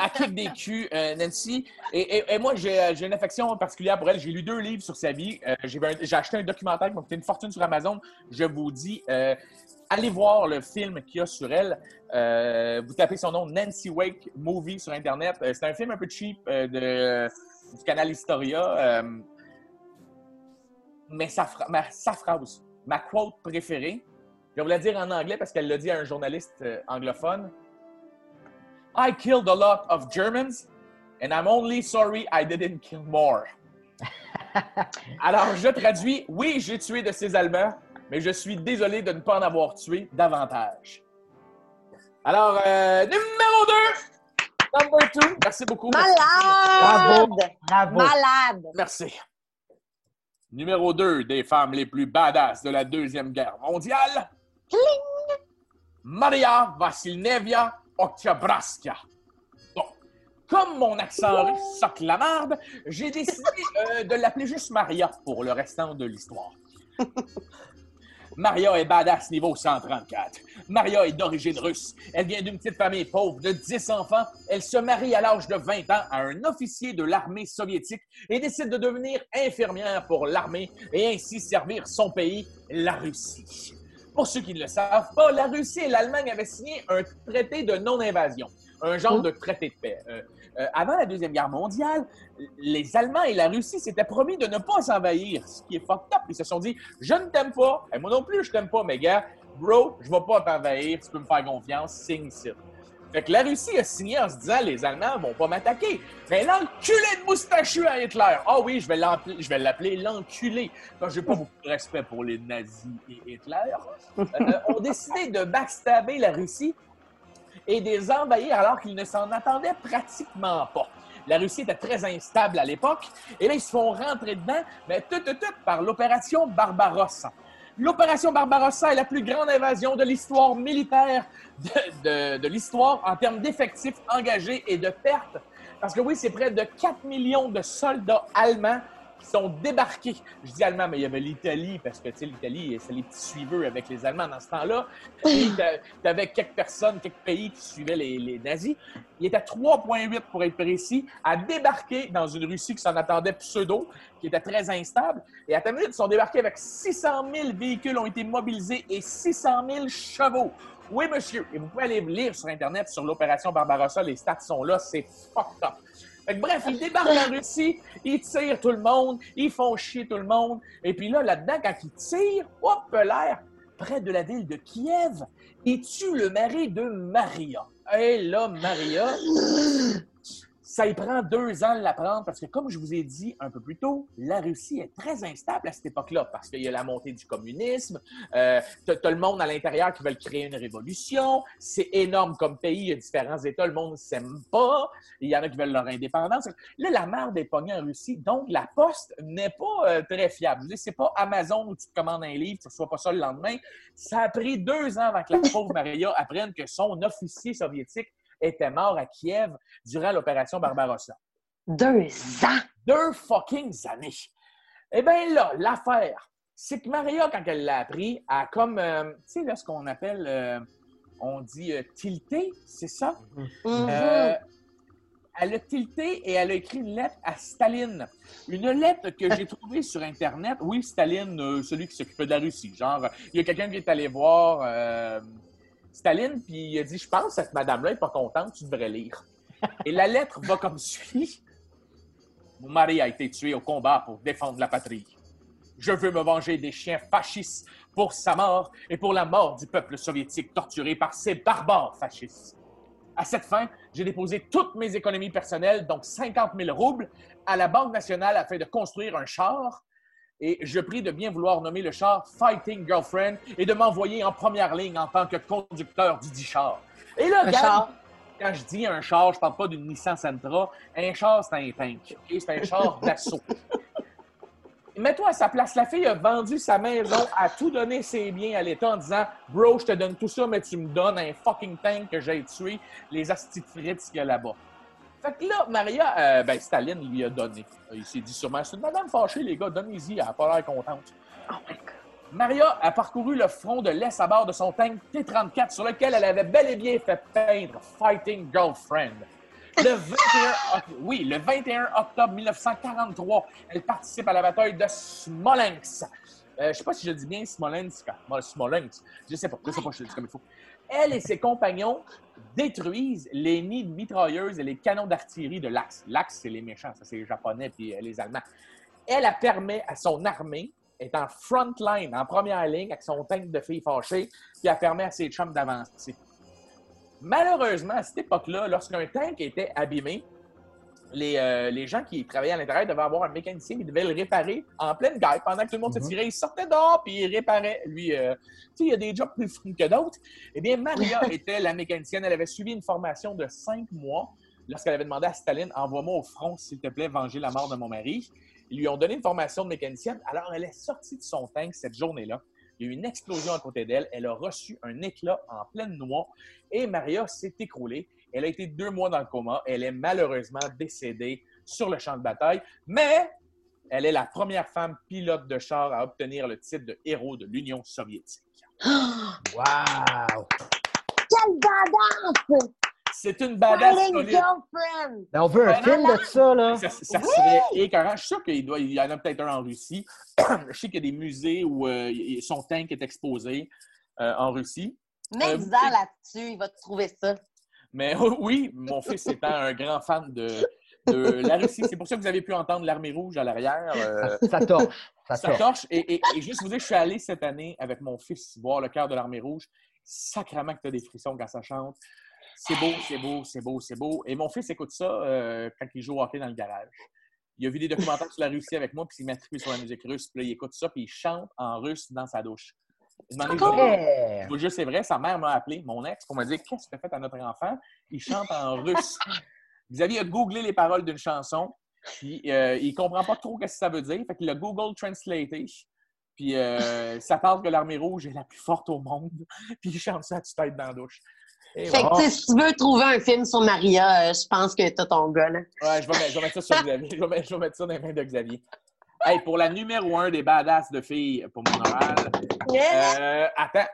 à kick des culs, euh, Nancy. Et, moi, euh, j'ai une affection particulière pour elle. J'ai lu deux livres sur sa vie. Euh, j'ai acheté un documentaire qui m'a coûté une fortune sur Amazon. Je vous dis, allez voir le film qu'il y a sur elle. vous tapez son nom, Nancy Wake Movie, sur Internet. C'est un film un peu cheap de, du canal Historia. mais sa, sa phrase, ma quote préférée, je vais vous la dire en anglais parce qu'elle l'a dit à un journaliste euh, anglophone. I killed a lot of Germans, and I'm only sorry I didn't kill more. [laughs] Alors, je traduis Oui, j'ai tué de ces Allemands, mais je suis désolé de ne pas en avoir tué davantage. Alors, euh, numéro 2, number 2. Merci beaucoup. Malade! Bravo. Bravo. Malade! Merci. Numéro 2 des femmes les plus badass de la Deuxième Guerre mondiale. Maria Vassilnevia Oktyabrskaya. Bon, comme mon accent russe soque la marde, j'ai décidé [laughs] euh, de l'appeler juste Maria pour le restant de l'histoire. Maria est badass niveau 134. Maria est d'origine russe. Elle vient d'une petite famille pauvre de 10 enfants. Elle se marie à l'âge de 20 ans à un officier de l'armée soviétique et décide de devenir infirmière pour l'armée et ainsi servir son pays, la Russie. Pour ceux qui ne le savent pas, la Russie et l'Allemagne avaient signé un traité de non-invasion, un genre de traité de paix. Euh, euh, avant la Deuxième Guerre mondiale, les Allemands et la Russie s'étaient promis de ne pas s'envahir, ce qui est fucked up. Ils se sont dit Je ne t'aime pas, et moi non plus, je t'aime pas, mais gars, bro, je vais pas t'envahir, tu peux me faire confiance, signe ça. Fait que la Russie a signé en se disant les Allemands vont pas m'attaquer. Mais l'enculé de moustachu à Hitler. Ah oui, je vais l'appeler, l'enculé. Quand j'ai pas beaucoup de respect pour les nazis et Hitler, euh, ont décidé de backstabber la Russie et de les envahir alors qu'ils ne s'en attendaient pratiquement pas. La Russie était très instable à l'époque, et là, ils se font rentrer dedans, mais tout, tout, tout, par l'opération Barbarossa. L'opération Barbarossa est la plus grande invasion de l'histoire militaire de, l'histoire en termes d'effectifs engagés et de pertes. Parce que oui, c'est près de 4 millions de soldats allemands qui sont débarqués. Je dis allemands, mais il y avait l'Italie, parce que tu sais, l'Italie, c'est les petits suiveurs avec les Allemands dans ce temps-là. Et tu avais quelques personnes, quelques pays qui suivaient les, les nazis. Il était 3,8 pour être précis, à débarquer dans une Russie qui s'en attendait pseudo, qui était très instable. Et à ta minute, ils sont débarqués avec 600 000 véhicules ont été mobilisés et 600 000 chevaux. Oui, monsieur. Et vous pouvez aller lire sur Internet sur l'opération Barbarossa. Les stats sont là. C'est fucked up. Bref, ils débarquent en Russie, ils tirent tout le monde, ils font chier tout le monde. Et puis là, là-dedans, quand ils tirent, hop, l'air, près de la ville de Kiev, ils tuent le mari de Maria? Et là, Maria, ça y prend deux ans de l'apprendre parce que, comme je vous ai dit un peu plus tôt, la Russie est très instable à cette époque-là parce qu'il y a la montée du communisme, euh, t'as le monde à l'intérieur qui veulent créer une révolution, c'est énorme comme pays, il y a différents États, le monde ne s'aime pas, il y en a qui veulent leur indépendance. Là, la merde est pognée en Russie, donc la poste n'est pas euh, très fiable. C'est pas Amazon où tu te commandes un livre, tu ne reçois pas ça le lendemain. Ça a pris deux ans avant que la pauvre Maria apprenne que son officier soviétique était mort à Kiev durant l'opération Barbarossa. Deux ans! Deux fucking années. Eh bien là, l'affaire, c'est que Maria, quand elle l'a appris, a comme, euh, tu sais, là, ce qu'on appelle, euh, on dit euh, tilté, c'est ça? Mhm. Euh, elle a tilté et elle a écrit une lettre à Staline. Une lettre que j'ai trouvée sur Internet. Oui, Staline, celui qui s'occupait de la Russie. Genre, il y a quelqu'un qui est allé voir Staline, puis il a dit Je pense que cette madame-là n'est pas contente, tu devrais lire. Et la lettre va comme suit Mon mari a été tué au combat pour défendre la patrie. Je veux me venger des chiens fascistes pour sa mort et pour la mort du peuple soviétique torturé par ces barbares fascistes. À cette fin, j'ai déposé toutes mes économies personnelles, donc 50 000 roubles, à la Banque nationale afin de construire un char. Et je prie de bien vouloir nommer le char Fighting Girlfriend et de m'envoyer en première ligne en tant que conducteur du dit char. Et là, char. quand je dis un char, je parle pas d'une Nissan Sentra. Un char, c'est un tank. C'est un char [laughs] d'assaut. Mets-toi à sa place. La fille a vendu sa maison, a tout donné ses biens à l'État en disant Bro, je te donne tout ça, mais tu me donnes un fucking tank que j'ai tué, les astis frites qu'il y a là-bas. Fait que là, Maria, euh, ben, Staline lui a donné. Il s'est dit sûrement C'est une madame fâchée, les gars, donnez-y, elle a pas l'air contente. Oh my God. Maria a parcouru le front de l'Est à bord de son tank T-34 sur lequel elle avait bel et bien fait peindre Fighting Girlfriend. Le 21, oct- oui, le 21 octobre 1943, elle participe à la bataille de Smolensk. Euh, je ne sais pas si je dis bien Smolensk. Smolensk. Je ne sais pas. Je sais pas, je dis comme il faut. Elle et ses compagnons détruisent les nids de mitrailleuses et les canons d'artillerie de l'Axe. L'Axe, c'est les méchants, ça, c'est les Japonais puis euh, les Allemands. Elle, permet à son armée, est en front line, en première ligne, avec son tank de filles fâchées, puis elle permet à ses chums d'avancer. Malheureusement, à cette époque-là, lorsqu'un tank était abîmé, les, euh, les, gens qui travaillaient à l'intérieur devaient avoir un mécanicien qui devait le réparer en pleine guerre. Pendant que tout le monde se mhm. tirait, il sortait dehors puis il réparait. Lui, euh, tu sais, il y a des jobs plus fous que d'autres. Eh bien, Maria [laughs] était la mécanicienne. Elle avait suivi une formation de cinq mois lorsqu'elle avait demandé à Staline Envoie-moi au front, s'il te plaît, venger la mort de mon mari. Ils lui ont donné une formation de mécanicienne. Alors, elle est sortie de son tank cette journée-là. Il y a eu une explosion à côté d'elle. Elle a reçu un éclat en pleine noix et Maria s'est écroulée. Elle a été deux mois dans le coma. Elle est malheureusement décédée sur le champ de bataille, mais elle est la première femme pilote de char à obtenir le titre de héros de l'Union soviétique. [gasps] wow! Quelle badass! C'est une badass. Ben, on veut un film de ça, là. Ça, serait écœurant. Je suis sûr qu'il y en a peut-être un en Russie. [clears throat] Je sais qu'il y a des musées où euh, son tank est exposé euh, en Russie. Mets euh, là-dessus, il va te trouver ça. Mais [laughs] oui, mon fils étant un grand fan de, la Russie, c'est pour ça que vous avez pu entendre l'armée rouge à l'arrière. Euh, ça torche. Ça, torche. Et, juste vous dire, je suis allé cette année avec mon fils voir le cœur de l'armée rouge. Sacrement que tu as des frissons quand ça chante. C'est beau, c'est beau, c'est beau, c'est beau. Et mon fils écoute ça euh, quand il joue au hockey dans le garage. Il a vu des documentaires sur la Russie avec moi, puis il m'a sur la musique russe. Puis là, il écoute ça, puis il chante en russe dans sa douche. Je vous c'est vrai, sa mère m'a appelé, mon ex, pour me dire Qu'est-ce que tu as fait à notre enfant? Il chante en [laughs] russe. Xavier a googlé les paroles d'une chanson, puis euh, il comprend pas trop ce que ça veut dire. Fait qu'il a Google Translated. Puis euh, [laughs] ça parle que l'armée rouge est la plus forte au monde. [laughs] Puis il chante ça à tu tête dans la douche. fait que, si tu veux trouver un film sur Maria, euh, je pense que tu as ton gars, là. Ouais, je vais, mettre, je vais mettre ça sur Xavier. Je vais, je vais mettre ça dans les mains de Xavier. Hey, pour la numéro un des badass de filles pour mon oral, euh, attends.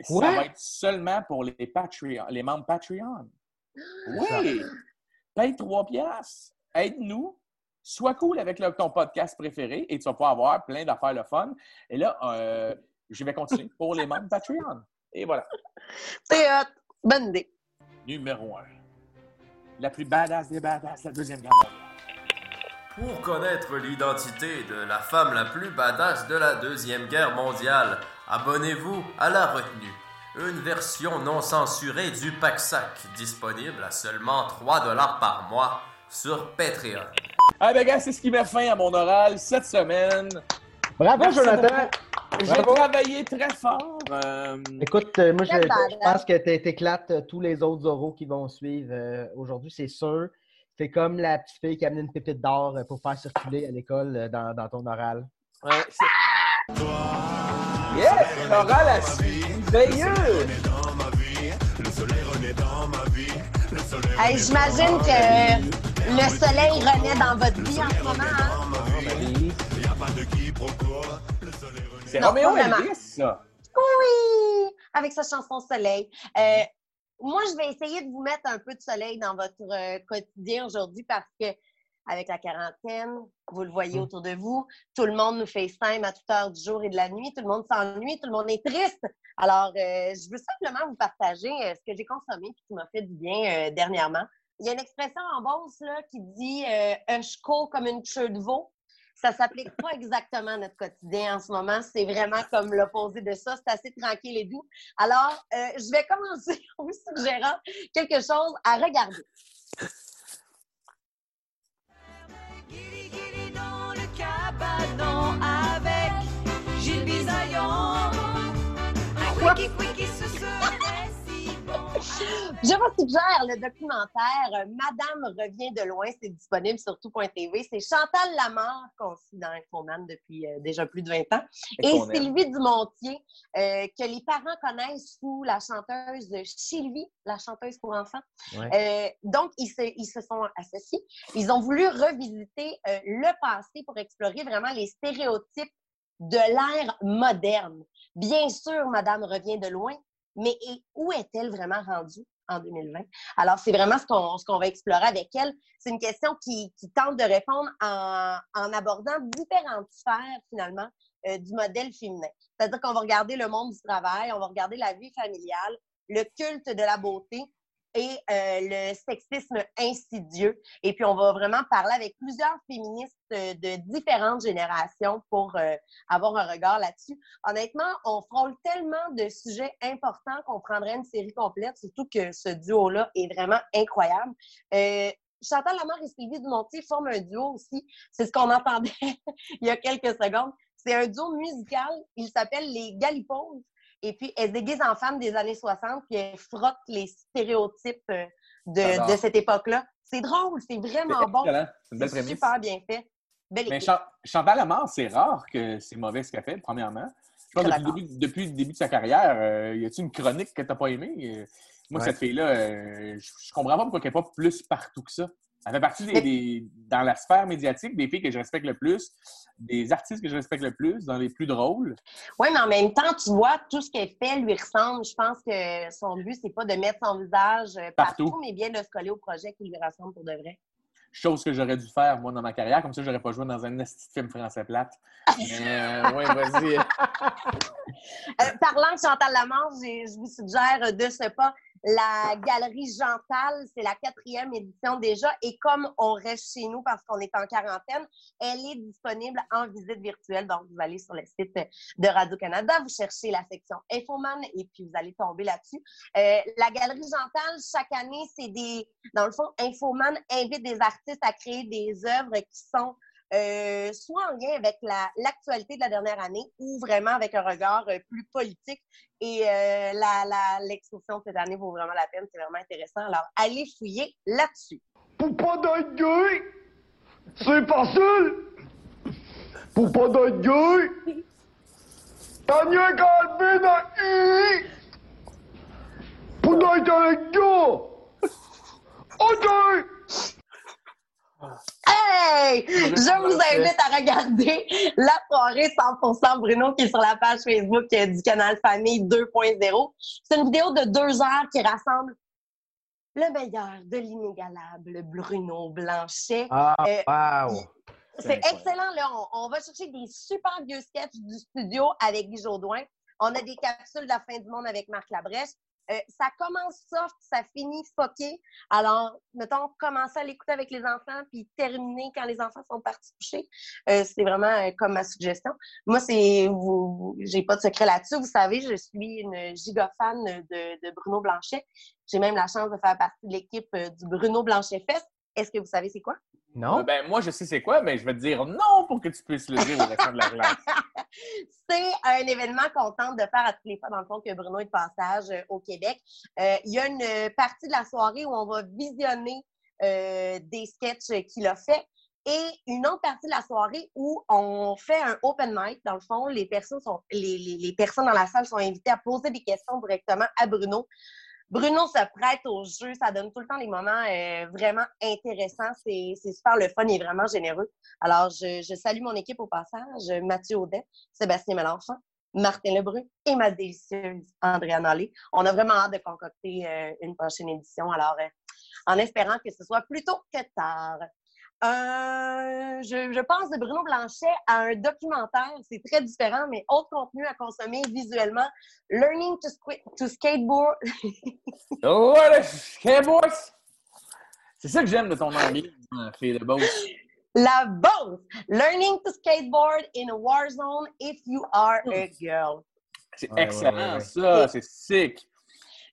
Ça va être seulement pour les Patreon, les membres Patreon. Oui! Paye 3 piastres. Aide-nous. Sois cool avec ton podcast préféré et tu vas pouvoir avoir plein d'affaires le fun. Et là, euh, je vais continuer pour les membres Patreon. Et voilà. C'est Bonne idée. Numéro un. La plus badass des badass, la deuxième guerre pour connaître l'identité de la femme la plus badass de la Deuxième Guerre mondiale, abonnez-vous à La Retenue, une version non censurée du pack-sac, disponible à seulement 3 dollars par mois sur Patreon. Ah ben gars, c'est ce qui met fin à mon oral cette semaine. Bravo Jonathan! J'ai travaillé très fort. Euh, Écoute, euh, moi je, pense que tu éclates euh, tous les autres oraux qui vont suivre aujourd'hui, c'est sûr. C'est comme la petite fille qui a amené une pépite d'or euh, pour faire circuler à l'école euh, dans, dans, ton oral. Ouais, c'est... Yes! L'oral a veilleux! Hey, J'imagine que le soleil renaît dans votre vie en ce moment. Hein? C'est Roméo Elvis, ça! Oui! Avec sa chanson Soleil. Euh, moi, je vais essayer de vous mettre un peu de soleil dans votre euh, quotidien aujourd'hui parce que avec la quarantaine, vous le voyez mmh. autour de vous, tout le monde nous FaceTime à toute heure du jour et de la nuit, tout le monde s'ennuie, tout le monde est triste. Alors, euh, je veux simplement vous partager euh, ce que j'ai consommé et qui m'a fait du bien dernièrement. Il y a une expression en Beauce là, qui dit un chco comme une queue de veau ça s'applique pas exactement à notre quotidien en ce moment. C'est vraiment comme l'opposé de ça. C'est assez tranquille et doux. Alors, euh, je vais commencer [laughs] en vous suggérant quelque chose à regarder. dans le cabanon avec Gilles Bisaillon. Je vous suggère le documentaire Madame revient de loin. C'est disponible sur tout.tv. C'est Chantal Lamarre qu'on suit dans Infoman depuis euh, déjà plus de 20 ans. Et, Sylvie Dumontier, euh, que les parents connaissent sous la chanteuse Sylvie, la chanteuse pour enfants. Euh, donc, ils se, ils se, sont associés. Ils ont voulu revisiter le passé pour explorer vraiment les stéréotypes de l'ère moderne. Bien sûr, Madame revient de loin, mais où est-elle vraiment rendue en 2020? Alors, c'est vraiment ce qu'on, va explorer avec elle. C'est une question qui, tente de répondre en, en abordant différentes sphères, finalement, euh, du modèle féminin. C'est-à-dire qu'on va regarder le monde du travail, on va regarder la vie familiale, le culte de la beauté, et euh, le sexisme insidieux. Et puis, on va vraiment parler avec plusieurs féministes de différentes générations pour euh, avoir un regard là-dessus. Honnêtement, on frôle tellement de sujets importants qu'on prendrait une série complète, surtout que ce duo-là est vraiment incroyable. Euh, Chantal Lamar et Sylvie Dumontier forment un duo aussi. C'est ce qu'on entendait [laughs] il y a quelques secondes. C'est un duo musical. Il s'appelle les Galiposes. Et puis, elles se déguisent en femmes des années 60, puis elles frottent les stéréotypes euh, de, cette époque-là. C'est drôle, c'est vraiment bon. C'est super bien fait. Mais Chantal Lamar, c'est rare que c'est mauvais ce qu'elle fait, premièrement. Je pense depuis, depuis, le début de sa carrière, euh, y a-t-il une chronique que tu n'as pas aimée? Euh, moi, cette fille-là, euh, je, comprends pas pourquoi elle n'est pas plus partout que ça. Elle fait partie des, dans la sphère médiatique des filles que je respecte le plus, des artistes que je respecte le plus, dans les plus drôles. Oui, mais en même temps, tu vois, tout ce qu'elle fait lui ressemble. Je pense que son but, c'est pas de mettre son visage partout, mais bien de se coller au projet qui lui ressemble pour de vrai chose que j'aurais dû faire, moi, dans ma carrière. Comme ça, j'aurais pas joué dans un film français plate. Euh, ouais, vas-y. [laughs] Euh, parlant de Chantal Lamarche, je vous suggère de ce pas la galerie Jantal, c'est la quatrième édition déjà. Et comme on reste chez nous parce qu'on est en quarantaine, elle est disponible en visite virtuelle. Donc, vous allez sur le site de Radio-Canada, vous cherchez la section Infoman et puis vous allez tomber là-dessus. Euh, la galerie Jantal, chaque année, c'est des. Dans le fond, Infoman invite des artistes à créer des œuvres qui sont euh, soit en lien avec l'actualité de la dernière année ou vraiment avec un regard euh, plus politique. Et euh, l'exposition de cette année vaut vraiment la peine, c'est vraiment intéressant. Alors, allez fouiller là-dessus. Pour pas d'être c'est facile. Pour pas d'être t'as qu'à. Pour d'être. OK! Hey! Je vous invite à regarder [laughs] la soirée 100% Bruno qui est sur la page Facebook du canal Famille 2.0. C'est une vidéo de deux heures qui rassemble le meilleur de l'inégalable Bruno Blanchet. Ah, euh, wow! C'est excellent. Là, on, va chercher des super vieux sketchs du studio avec Guy Jodoin. On a des capsules de la fin du monde avec Marc Labrèche. Euh, ça commence soft, ça finit fucké. Alors, mettons, commencer à l'écouter avec les enfants, puis terminer quand les enfants sont partis coucher. Euh, c'est vraiment euh, comme ma suggestion. Moi, c'est, vous, j'ai pas de secret là-dessus. Vous savez, je suis une giga fan de, de Bruno Blanchet. J'ai même la chance de faire partie de l'équipe du Bruno Blanchet Fest. Est-ce que vous savez c'est quoi? Non. Euh, ben, moi, je sais c'est quoi, mais je vais te dire non pour que tu puisses le dire au restant de la classe. [laughs] c'est un événement qu'on tente de faire à tous les fois, dans le fond, que Bruno est de passage euh, au Québec. Euh, il y a une partie de la soirée où on va visionner des sketchs qu'il a fait et une autre partie de la soirée où on fait un open mic. Dans le fond, les personnes, sont, les, les personnes dans la salle sont invitées à poser des questions directement à Bruno. Bruno se prête au jeu, ça donne tout le temps des moments euh, vraiment intéressants. C'est super le fun, il est vraiment généreux. Alors, je, salue mon équipe au passage, Mathieu Audet, Sébastien Mélenchon, Martin Lebrun et ma délicieuse Andréane Allé. On a vraiment hâte de concocter euh, une prochaine édition, alors euh, en espérant que ce soit plus tôt que tard. Euh, je, pense de Bruno Blanchet à un documentaire. C'est très différent, mais autre contenu à consommer visuellement. Learning to, to skateboard. [laughs] oh, le skateboard! C'est ça que j'aime de ton anglais, fille de boss. La boss! Learning to skateboard in a war zone if you are a girl. C'est excellent, ça. C'est sick.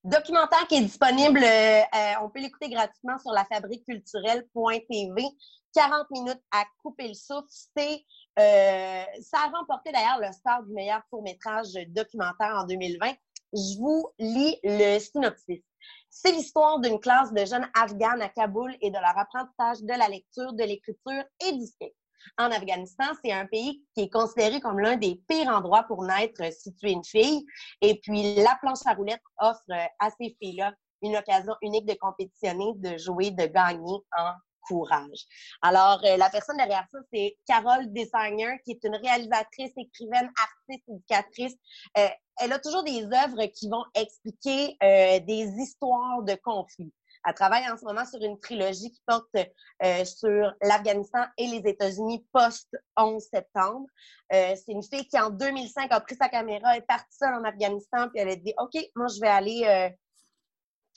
Documentaire qui est disponible, euh, on peut l'écouter gratuitement sur lafabriqueculturelle.tv. 40 minutes à couper le souffle. C'est, euh, ça a remporté d'ailleurs le star du meilleur court-métrage documentaire en 2020. Je vous lis le synopsis. C'est l'histoire d'une classe de jeunes afghanes à Kaboul et de leur apprentissage de la lecture, de l'écriture et du skate. En Afghanistan, c'est un pays qui est considéré comme l'un des pires endroits pour naître si tu es une fille. Et puis, la planche à roulettes offre à ces filles-là une occasion unique de compétitionner, de jouer, de gagner en courage. Alors, euh, la personne derrière ça, c'est Carole Designer, qui est une réalisatrice, écrivaine, artiste, éducatrice. Euh, elle a toujours des œuvres qui vont expliquer euh, des histoires de conflits. Elle travaille en ce moment sur une trilogie qui porte sur l'Afghanistan et les États-Unis post-11 septembre. c'est une fille qui, en 2005, a pris sa caméra, est partie seule en Afghanistan, puis elle a dit, OK, moi, je vais aller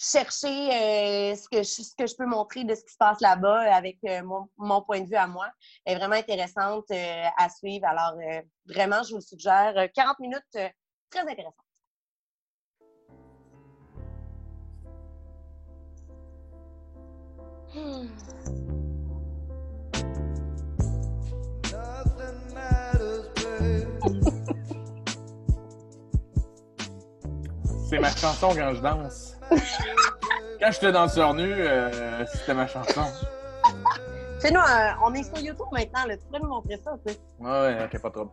chercher euh, ce, que je, ce que je peux montrer de ce qui se passe là-bas avec euh, mon, mon, point de vue à moi. Est vraiment intéressante euh, à suivre. Alors, vraiment, je vous le suggère. 40 minutes très intéressantes. Hmm. C'est ma chanson quand je danse. [laughs] quand j'étais danseur nu, euh, c'était ma chanson. [laughs] C'est nous, euh, on est sur YouTube maintenant, là. tu pourrais nous montrer ça, tu sais. Ouais, ok, pas trop.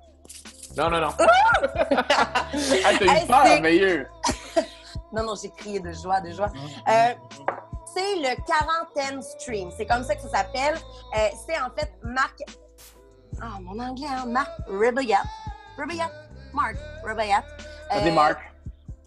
Non, non, non. [laughs] ah, t'as eu peur, merveilleux. [laughs] non, non, j'ai crié de joie, de joie. Euh, c'est le quarantaine stream. C'est comme ça que ça s'appelle. c'est en fait Marc. Ah, mon anglais, hein? Marc Ribayat. Ribayat? Marc Ribayat. Ça Marc.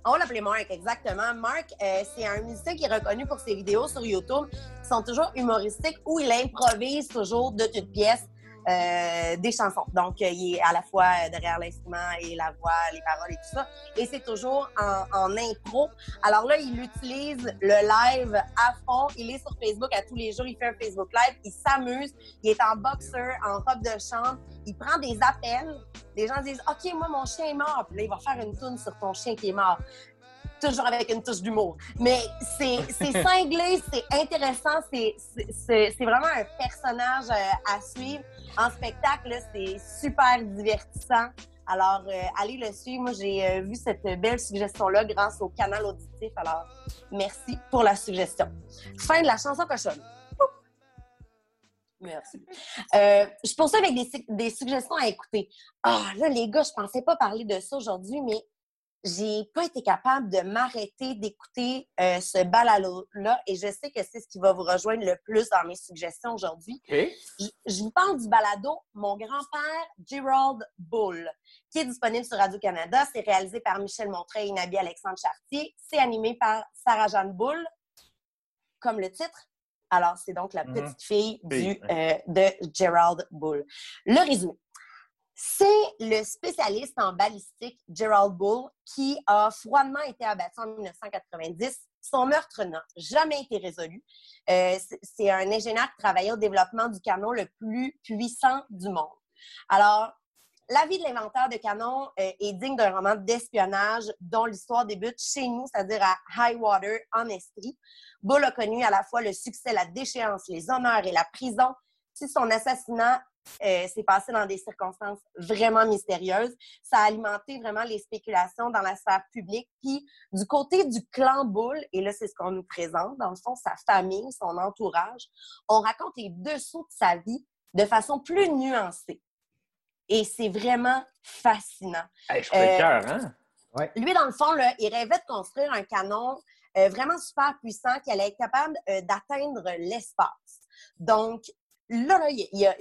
On l'appelait Mark, exactement. Mark, euh, c'est un musicien qui est reconnu pour ses vidéos sur YouTube qui sont toujours humoristiques où il improvise toujours de toutes pièces euh, des chansons. Donc, euh, il est à la fois derrière l'instrument et la voix, les paroles et tout ça. Et c'est toujours en, en, impro. Alors là, il utilise le live à fond. Il est sur Facebook à tous les jours. Il fait un Facebook Live. Il s'amuse. Il est en boxer, en robe de chambre. Il prend des appels. Les gens disent OK, moi, mon chien est mort. Puis là, il va faire une tune sur ton chien qui est mort toujours avec une touche d'humour. Mais c'est [laughs] cinglé, c'est intéressant, c'est vraiment un personnage euh, à suivre. En spectacle, c'est super divertissant. Alors, euh, allez le suivre. Moi, j'ai euh, vu cette belle suggestion-là grâce au canal auditif. Alors, merci pour la suggestion. Fin de la chanson cochonne. Merci. Euh, je poursuis avec des, des, suggestions à écouter. Ah, là, les gars, je pensais pas parler de ça aujourd'hui, mais j'ai pas été capable de m'arrêter d'écouter euh, ce balado-là et je sais que c'est ce qui va vous rejoindre le plus dans mes suggestions aujourd'hui. Je, vous parle du balado Mon grand-père Gerald Bull, qui est disponible sur Radio-Canada. C'est réalisé par Michel Montreuil et Nabi Alexandre Chartier. C'est animé par Sarah-Jeanne Bull, comme le titre. Alors, c'est donc la mm-hmm. petite fille du, euh, de Gerald Bull. Le résumé. C'est le spécialiste en balistique Gerald Bull qui a froidement été abattu en 1990. Son meurtre n'a jamais été résolu. Euh, c'est un ingénieur qui travaillait au développement du canon le plus puissant du monde. Alors, la vie de l'inventeur de canon euh, est digne d'un roman d'espionnage dont l'histoire débute chez nous, c'est-à-dire à High Water, en Estrie. Bull a connu à la fois le succès, la déchéance, les honneurs et la prison. Si son assassinat euh, s'est passé dans des circonstances vraiment mystérieuses. Ça a alimenté vraiment les spéculations dans la sphère publique. Puis du côté du clan Bull, et là c'est ce qu'on nous présente, dans le fond, sa famille, son entourage, on raconte les dessous de sa vie de façon plus nuancée. Et c'est vraiment fascinant. je fais le euh, cœur, hein? Lui, dans le fond, là, il rêvait de construire un canon euh, vraiment super puissant qui allait être capable d'atteindre l'espace. Donc, là,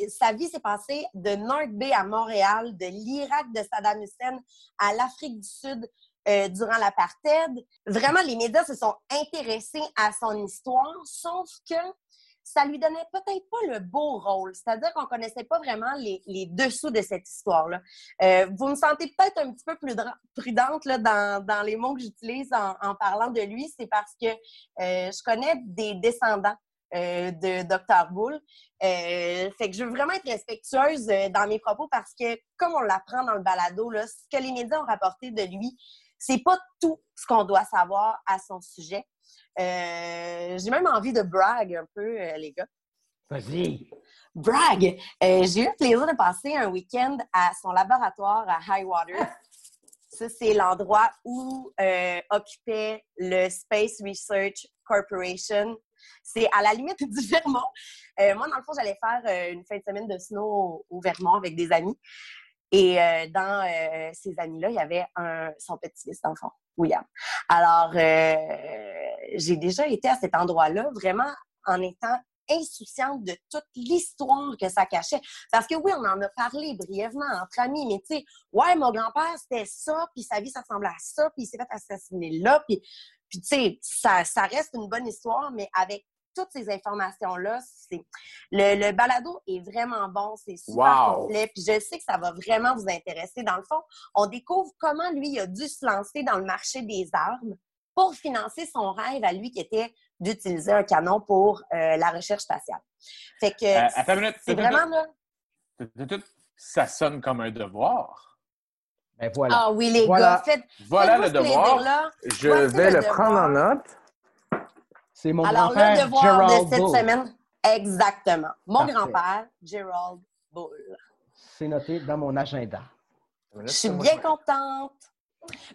sa vie s'est passée de North Bay à Montréal, de l'Irak de Saddam Hussein à l'Afrique du Sud euh, durant l'apartheid. Vraiment, les médias se sont intéressés à son histoire, sauf que ça lui donnait peut-être pas le beau rôle. C'est-à-dire qu'on connaissait pas vraiment les, dessous de cette histoire-là. Euh, vous me sentez peut-être un petit peu plus prudente dans, les mots que j'utilise en, parlant de lui. C'est parce que euh, je connais des descendants euh, de Dr. Bull. Euh, fait que je veux vraiment être respectueuse euh, dans mes propos parce que, comme on l'apprend dans le balado, là, ce que les médias ont rapporté de lui, c'est pas tout ce qu'on doit savoir à son sujet. J'ai même envie de brag un peu, les gars. Vas-y. Brag! J'ai eu le plaisir de passer un week-end à son laboratoire à Highwater. Ça, c'est l'endroit où occupait le Space Research Corporation c'est à la limite [laughs] du Vermont. Euh, moi, dans le fond, j'allais faire euh, une fin de semaine de snow au, Vermont avec des amis. Et euh, dans ces amis-là, il y avait son petit-fils, dans William. Alors, j'ai déjà été à cet endroit-là, vraiment en étant insouciante de toute l'histoire que ça cachait. Parce que oui, on en a parlé brièvement entre amis, mais tu sais, ouais, mon grand-père, c'était ça, puis sa vie, ça ressemblait à ça, puis il s'est fait assassiner là, puis puis, tu sais, ça, ça, reste une bonne histoire, mais avec toutes ces informations-là, c'est le, le, balado est vraiment bon, c'est super complet. Puis je sais que ça va vraiment vous intéresser. Dans le fond, on découvre comment lui a dû se lancer dans le marché des armes pour financer son rêve à lui qui était d'utiliser un canon pour euh, la recherche spatiale. Fait que Euh, c'est vraiment là. Ça sonne comme un devoir. Ben voilà. Ah oui, les Voilà. gars, faites, Voilà le devoir. Je vais le le prendre en note. C'est mon Alors, le grand-père, devoir Gerald de cette Bull. semaine, exactement. Mon grand-père, Gerald Bull. C'est noté dans mon agenda. Je suis bien contente.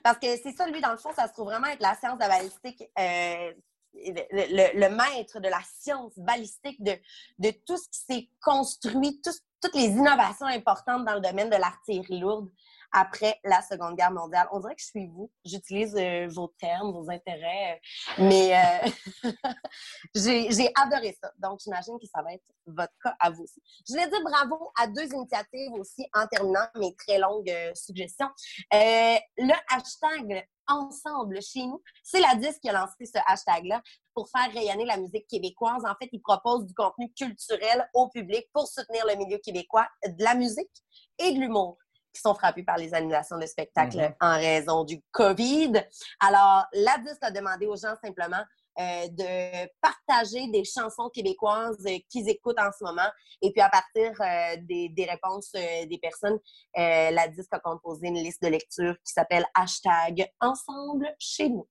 Parce que c'est ça, lui, dans le fond, ça se trouve vraiment être la science de la balistique, euh, le, le- le maître de la science balistique, de, de tout ce qui s'est construit, tout- toutes les innovations importantes dans le domaine de l'artillerie lourde après la Seconde Guerre mondiale. On dirait que je suis vous. J'utilise euh, vos termes, vos intérêts, euh, mais euh, [laughs] j'ai adoré ça. Donc, j'imagine que ça va être votre cas à vous aussi. Je voulais dire bravo à deux initiatives aussi en terminant mes très longues suggestions. Le hashtag Ensemble chez nous, c'est la disque qui a lancé ce hashtag-là pour faire rayonner la musique québécoise. En fait, il propose du contenu culturel au public pour soutenir le milieu québécois de la musique et de l'humour qui sont frappés par les annulations de spectacles Mhm. en raison du COVID. Alors, la disque a demandé aux gens simplement euh, de partager des chansons québécoises euh, qu'ils écoutent en ce moment. Et puis, à partir euh, des, des réponses des personnes, la disque a composé une liste de lecture qui s'appelle hashtag Ensemble chez nous.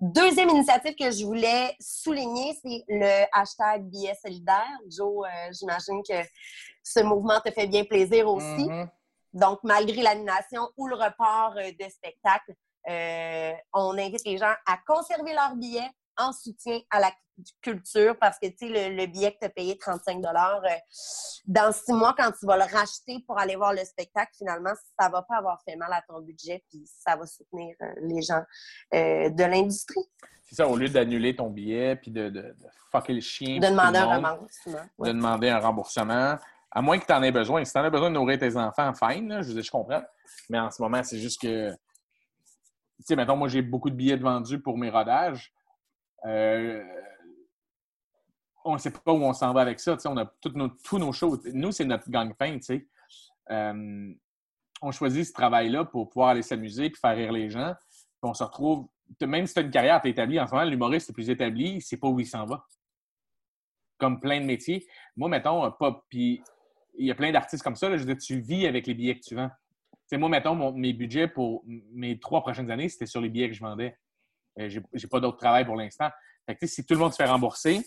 Deuxième initiative que je voulais souligner, c'est le hashtag billet solidaire. Joe, j'imagine que ce mouvement te fait bien plaisir aussi. Mhm. Donc, malgré l'annulation ou le report euh, de spectacle, euh, on invite les gens à conserver leur billet en soutien à la culture parce que, tu sais, le, le billet que tu as payé 35 euh, dans six mois, quand tu vas le racheter pour aller voir le spectacle, finalement, ça va pas avoir fait mal à ton budget puis ça va soutenir euh, les gens de l'industrie. C'est ça, au lieu d'annuler ton billet puis de, de, de fucker le chien. De demander un remboursement. De demander un remboursement. À moins que tu en aies besoin. Si tu en as besoin de nourrir tes enfants, fine, là, je, je comprends. Mais en ce moment, c'est juste que. Tu sais, mettons, moi, j'ai beaucoup de billets de vendus pour mes rodages. Euh, on ne sait pas où on s'en va avec ça. On a toutes nos, tous nos shows. Nous, c'est notre gang-pain. Euh, on choisit ce travail-là pour pouvoir aller s'amuser et faire rire les gens. Puis on se retrouve, même si tu as une carrière, tu établi en ce moment, l'humoriste est plus établi, sait pas où il s'en va. Comme plein de métiers. Moi, mettons, euh, pas. Puis il y a plein d'artistes comme ça. Là, je veux dire, tu vis avec les billets que tu vends. Tu sais, moi, mettons, mon- mes budgets pour mes trois prochaines années, c'était sur les billets que je vendais. Euh, j'ai, pas d'autre travail pour l'instant. Fait que, si tout le monde se fait rembourser,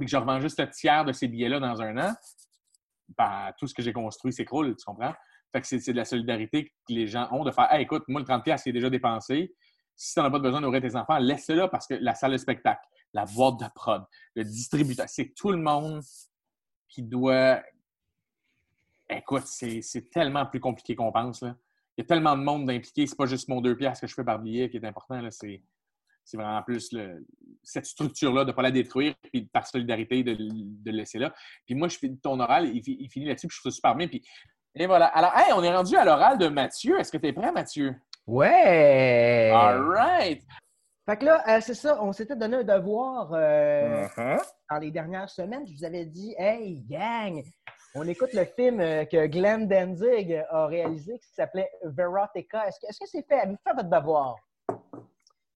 et que je revends juste le tiers de ces billets-là dans un an, ben, tout ce que j'ai construit s'écroule, tu comprends? Fait que c'est, de la solidarité que les gens ont de faire Hey, écoute, moi, le 30$ il est déjà dépensé. Si tu n'en as pas besoin nourrir tes enfants, laisse-le là parce que la salle de spectacle, la boîte de prod, le distributeur, c'est tout le monde qui doit. Écoute, c'est, tellement plus compliqué qu'on pense. Là. Il y a tellement de monde d'impliqué. C'est pas juste mon deux piastres que je fais par billet qui est important. C'est, vraiment plus le- cette structure-là de ne pas la détruire, puis par solidarité de, de le laisser là. Puis moi, je fais ton oral, il, fi- il finit là-dessus, puis je trouve ça super bien. Puis, et voilà. Alors, hey, on est rendu à l'oral de Mathieu. Est-ce que tu es prêt, Mathieu? Ouais! All right! Fait que là, euh, c'est ça, on s'était donné un devoir euh, Mhm. dans les dernières semaines. Je vous avais dit, hey, gang, on écoute le film euh, que Glenn Danzig a réalisé qui s'appelait Verotica. Est-ce que est-ce que c'est fait? Avez-vous fait votre devoir?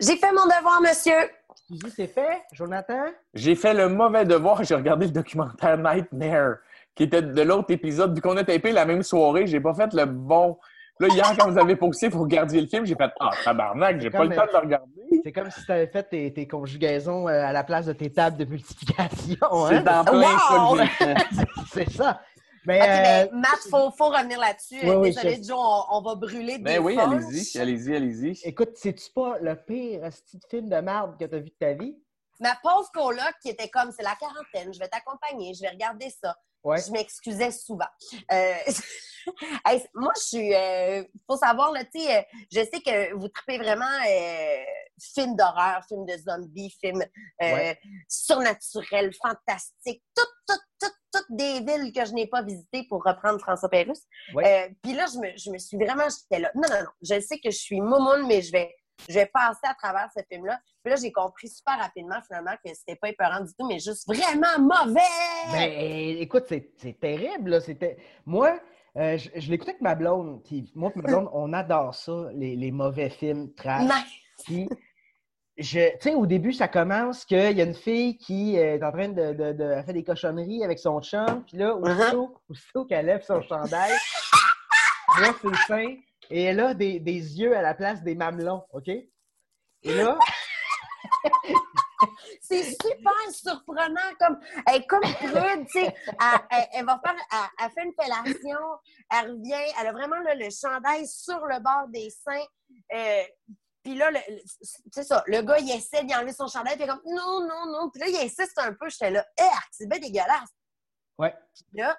J'ai fait mon devoir, monsieur. Suzy, c'est fait? Jonathan? J'ai fait le mauvais devoir. J'ai regardé le documentaire Nightmare, qui était de l'autre épisode. Vu qu'on a tapé la même soirée, j'ai pas fait le bon. Là, hier, quand vous avez posté pour regarder le film, j'ai fait Ah, tabarnak, j'ai pas le temps de le regarder. C'est comme si tu avais fait tes, tes conjugaisons euh, à la place de tes tables de multiplication. C'est Hein? en plein Wow! [laughs] C'est ça. Mais, OK, euh, ben, Matt, il faut, faut revenir là-dessus. Oui, oui, Désolée, je- Joe, on, on va brûler des Ben oui, allez-y, allez-y, allez-y. écoute, c'est-tu pas le pire esti de film de merde que tu as vu de ta vie? Ma pauvre coloc qui était comme, c'est la quarantaine, je vais t'accompagner, je vais regarder ça. Ouais. Je m'excusais souvent. Euh, [laughs] hey, moi, je suis. Il faut savoir, là, tu sais, euh, je sais que vous tripez vraiment euh, film d'horreur, film de zombies, film euh, Ouais. surnaturel, fantastique, toutes, toutes, toutes, toutes des villes que je n'ai pas visitées pour reprendre François Pérusse. Euh, Puis là, je me, je me suis vraiment, j'étais là. Non, non, non, je sais que je suis moumoune, mais je vais, je vais passer à travers ce film-là. Puis là, j'ai compris super rapidement, finalement, que c'était pas épeurant du tout, mais juste vraiment mauvais! Ben, écoute, c'est terrible. Là. C'était... Moi, euh, je, je l'écoutais avec ma blonde. Puis moi et ma blonde, on adore ça, les, les mauvais films trash. Nice. Tu sais, au début, ça commence qu'il y a une fille qui est en train de, de, de elle fait des cochonneries avec son chum, puis là, aussitôt, aussitôt qu'elle lève son chandail, voit ses seins, et elle a des, des yeux à la place des mamelons, OK? Et là, [laughs] C'est super surprenant, comme, elle est comme prude, tu sais. Elle, elle- elle va faire, elle, elle fait une fellation, elle revient, elle a vraiment là, le chandail sur le bord des seins. Euh, puis là, c'est ça, le gars, il essaie d'y enlever son chandail, puis il est comme, non, non, non. Puis là, il insiste un peu, j'étais là, eh, c'est bien dégueulasse. ouais. Puis là,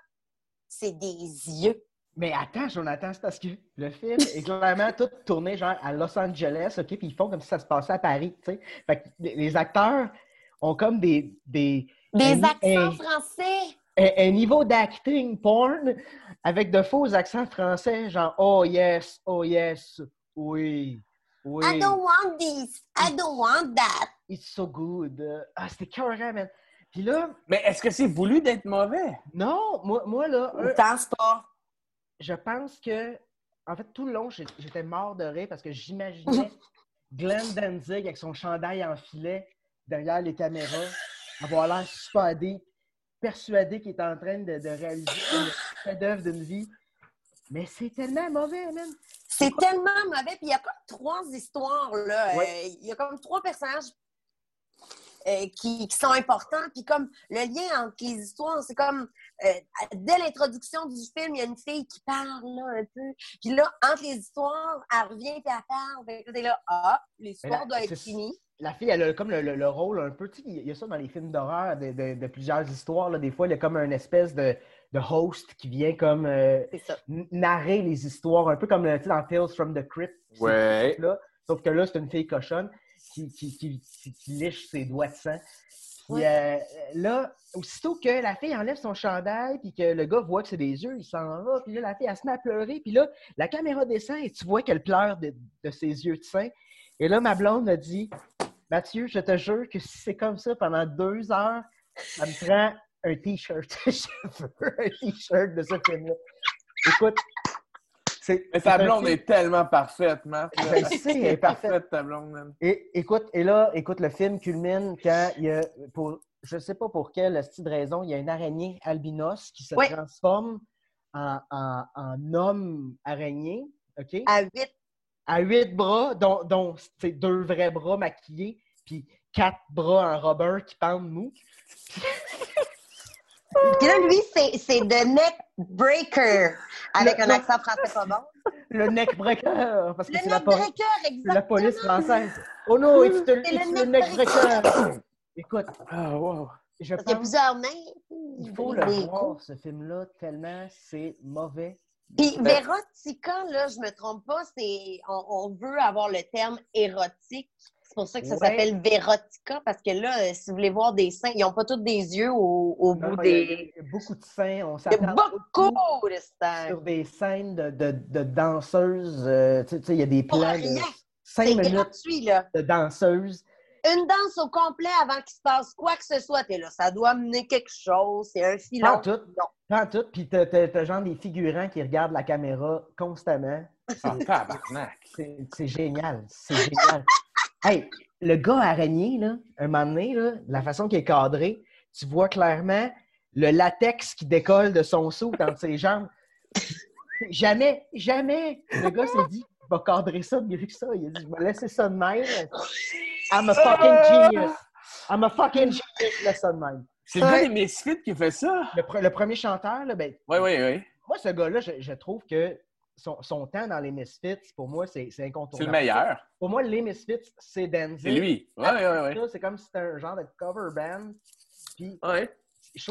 c'est des yeux. Mais attends, Jonathan, c'est parce que le film est clairement tout tourné genre à Los Angeles, OK? Puis ils font comme si ça se passait à Paris, tu sais. Fait que les acteurs ont comme des, des, Des Un- accents un- français. un, un niveau d'acting porn avec de faux accents français, genre Oh yes, oh yes, oui, oui, I don't want this. I don't want that. it's so good. Ah, c'était carré, man. Puis là, Mais est-ce que c'est voulu d'être mauvais? non, moi, moi là, un- Pense pas. Je pense que, en fait, tout le long, j'étais mort de rire parce que j'imaginais [laughs] Glenn Danzig avec son chandail en filet derrière les caméras, avoir l'air deep, persuadé qu'il est en train de, de réaliser le chef-d'œuvre d'une vie. Mais c'est tellement mauvais, man. C'est tellement mauvais. Puis il y a comme trois histoires, là. Ouais. Euh, Il y a comme trois personnages euh, qui, qui sont importants. Puis comme le lien entre les histoires, c'est comme euh, dès l'introduction du film, il y a une fille qui parle là, un peu. Puis là, entre les histoires, elle revient et elle parle. T'es là, ah, l'histoire doit être finie. La fille, elle a comme le, le- le rôle un peu, tu sais, il y a ça dans les films d'horreur, de, de- de plusieurs histoires. Là. Des fois, il y a comme une espèce de, de host qui vient comme euh, C'est ça. n- narrer les histoires, un peu comme tu sais, dans Tales from the Crypt. Ouais. Sauf que là, c'est une fille cochonne qui, qui, qui, qui- qui liche ses doigts de sang. Puis Ouais. euh, là, aussitôt que la fille enlève son chandail, puis que le gars voit que c'est des yeux, il s'en va, puis là, la fille, elle se met à pleurer, puis là, la caméra descend et tu vois qu'elle pleure de, de ses yeux de sang. Et là, ma blonde me dit Mathieu, je te jure que si c'est comme ça pendant deux heures, ça me prend un T-shirt. je [laughs] veux un T-shirt de ce film-là. Écoute. Mais ta blonde est tellement parfaite, [laughs] sais, elle est parfaite. ta blonde, man. Et écoute, et là, écoute, le film culmine quand il y a, pour, je sais pas pour quelle style de raison, il y a une araignée albinos qui se transforme en, en- en homme araignée, OK? À huit. À huit bras, dont, dont c'est deux vrais bras maquillés, puis quatre bras en rubber qui pendent mou. [laughs] Puis là, lui, c'est c'est The Neck Breaker. Avec Le- un le- accent français pas bon. Le neck breaker, parce que Le c'est la, la police française. Oh non, it's, the- C'est le the neck neck breaker. Écoute, Ah, wow. je Parce qu'il y a plusieurs mains. qu'il faut le voir, ce film-là, tellement c'est mauvais. Puis Vérotica, là, je me trompe pas, c'est on, on veut avoir le terme érotique. C'est pour ça que ça Ouais. s'appelle Vérotica, parce que là, euh, si vous voulez voir des seins, ils n'ont pas tous des yeux au, au Non, bout il y a- des. il y a beaucoup de seins. On Il y a s'attend beaucoup de seins. sur des scènes de, de, de danseuses. euh, tu sais- il y a des plans de rien. 5 C'est minutes gratuit, là. de danseuses. Une danse au complet avant qu'il se passe quoi que ce soit. T'es là, ça doit mener quelque chose. C'est un Pas filon. tout. Non. Pas tout. Puis t'as, t'as- genre des figurants qui regardent la caméra constamment. [laughs] Ah, tabarnak. C'est, c'est génial. C'est génial. Hey, le gars araignée, là, un moment donné, là, la façon qu'il est cadré, tu vois clairement le latex qui décolle de son seau dans ses jambes. [laughs] Jamais, jamais, le gars s'est dit, il va cadrer ça mieux que ça. Il a dit, je vais laisser ça de même. I'm a fucking genius. I'm a fucking genius, laisse ça de même. C'est le gars des Misfits qui fait ça? Le, pre- le premier chanteur, là, ben, Oui, oui, oui. moi, ce gars-là, je, je trouve que son, son temps dans les Misfits, pour moi, c'est, c'est C'est incontournable. le meilleur. Pour moi, les Misfits, c'est Danzig. C'est lui. Oui, oui, oui. Ça, C'est comme si c'était un genre de cover band. Puis, Ouais.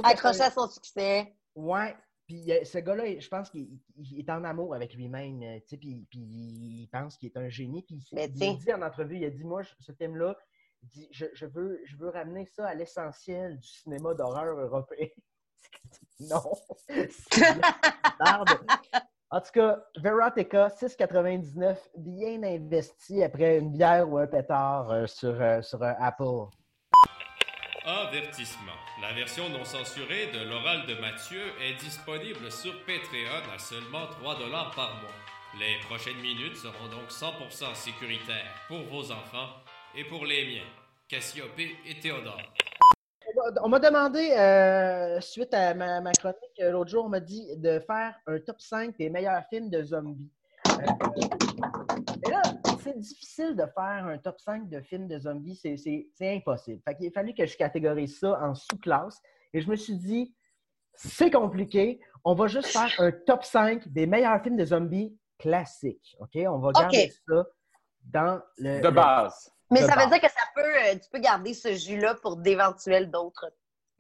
Accroché à son succès. Ouais. Puis euh, ce gars-là, je pense qu'il il est en amour avec lui-même. euh, tu sais, Puis, puis il pense qu'il est un génie. Puis Mais il, il dit en entrevue, il a dit, moi, ce dit, je, je veux, je veux ramener ça à l'essentiel du cinéma d'horreur européen. [laughs] non. [laughs] En tout cas, Verotica, 6,99, bien investi après une bière ou un pétard euh, sur, euh, sur un Apple. Avertissement. La version non censurée de l'oral de Mathieu est disponible sur Patreon à seulement 3 dollars par mois. Les prochaines minutes seront donc 100% sécuritaires pour vos enfants Et pour les miens, Cassiopée et Théodore. On m'a demandé, euh, suite à ma, ma chronique euh, l'autre jour, on m'a dit de faire un top 5 des meilleurs films de zombies. Euh, et là, c'est difficile de faire un top 5 de films de zombies, c'est- c'est c'est impossible. Fait qu'il a fallu que je catégorise ça en sous-classes. Et je me suis dit, c'est compliqué, on va juste faire un top 5 des meilleurs films de zombies classiques. OK? On va garder ça dans le. De le- base. Mais ça veut dire que ça peut, euh, tu peux garder ce jus-là pour d'éventuels d'autres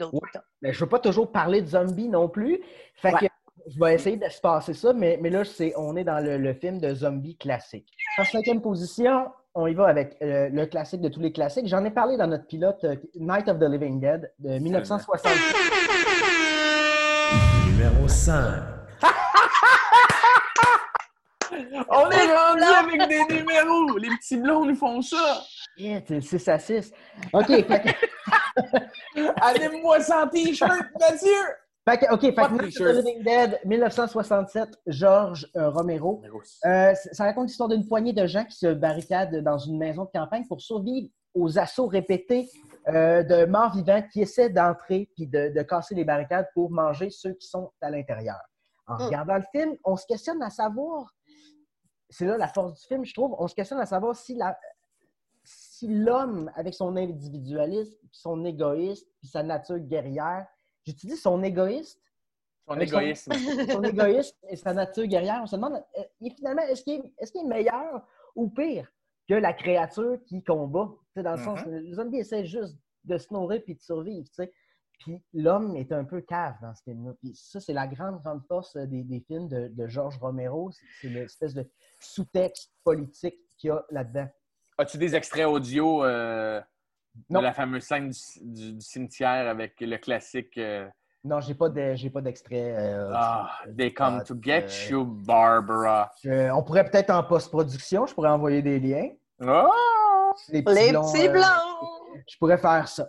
Ouais. Mais je veux pas toujours parler de zombies non plus. Fait Ouais. que je vais essayer de se passer ça, mais, mais là, c'est, on est dans le, le film de zombies classique. En cinquième position, on y va avec euh, le classique de tous les classiques. J'en ai parlé dans notre pilote euh, Night of the Living Dead de 1960. Numéro 5. [laughs] On est [laughs] rendu avec des numéros! Les petits blonds nous font ça! Yeah, c'est 6 à 6. OK, [laughs] Anime-moi sans t-shirt, Mathieu! fait que- OK, fait que Living Dead, 1967, George euh, Romero. Euh, ça raconte l'histoire d'une poignée de gens qui se barricadent dans une maison de campagne pour survivre aux assauts répétés euh, de morts vivants qui essaient d'entrer puis de, de casser les barricades pour manger ceux qui sont à l'intérieur. En Mm. regardant le film, on se questionne à savoir, c'est là la force du film, je trouve, on se questionne à savoir si la si l'homme, avec son individualisme, puis son égoïsme, puis sa nature guerrière, j'utilise son égoïste, Son égoïsme. [laughs] son égoïsme et sa nature guerrière, on se demande euh, et finalement, est-ce qu'il est, meilleur ou pire que la créature qui combat? Dans le sens, le zombie essaie juste de se nourrir puis de survivre. Puis l'homme est un peu cave dans ce film-là. Puis ça, c'est la grande, grande force euh, des, des films de, de Georges Romero. C'est- C'est l'espèce de sous-texte politique qu'il y a là-dedans. As-tu des extraits audio euh, Non. de la fameuse scène du, du- du cimetière avec le classique euh, Non, j'ai pas de- j'ai pas d'extrait. euh, Ah, They come Ah, to get euh, you, Barbara. je- on pourrait peut-être en post-production, je pourrais envoyer des liens. Oh! Les Les blonds, petits euh, blancs! je pourrais faire ça.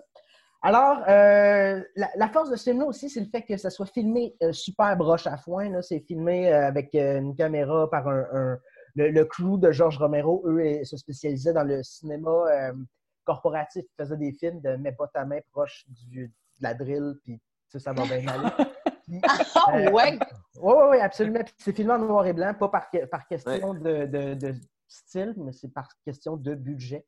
Alors, euh, la, la force de ce film-là aussi, c'est le fait que ça soit filmé euh, super broche à foin. là. C'est filmé euh, avec euh, une caméra par un, un- le, le crew de Georges Romero. Eux ils se spécialisaient dans le cinéma euh, corporatif. Ils faisaient des films de mets pas ta main proche du, de la drill, puis ça, ça va bien aller. [laughs] Puis, Oh, euh, ouais! oui, oui, oui, absolument. Puis c'est filmé en noir et blanc, pas par, que- par question de, de- de style, mais c'est par question de budget.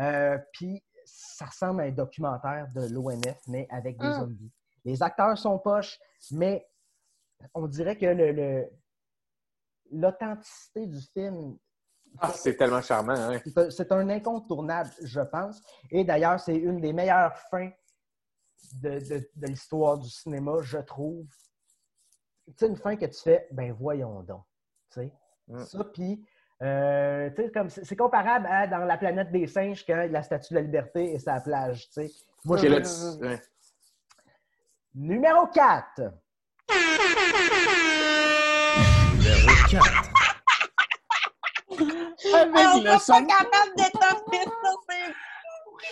Euh, puis ça ressemble à un documentaire de l'ONF, mais avec des Mm. zombies. Les acteurs sont poches, mais on dirait que le- le- l'authenticité du film, Ah, c'est tellement charmant, hein? c'est un- c'est incontournable, je pense. Et d'ailleurs, c'est une des meilleures fins de, de- de l'histoire du cinéma, je trouve. Sais, une fin que tu fais, ben voyons donc. Tu sais, Mm. ça, puis, euh, tu sais, comme c'est c'est comparable à dans la planète des singes quand la statue de la liberté est sur la plage. Moi. Numéro 4. Avec on le n'est son. pas capable d'étoffer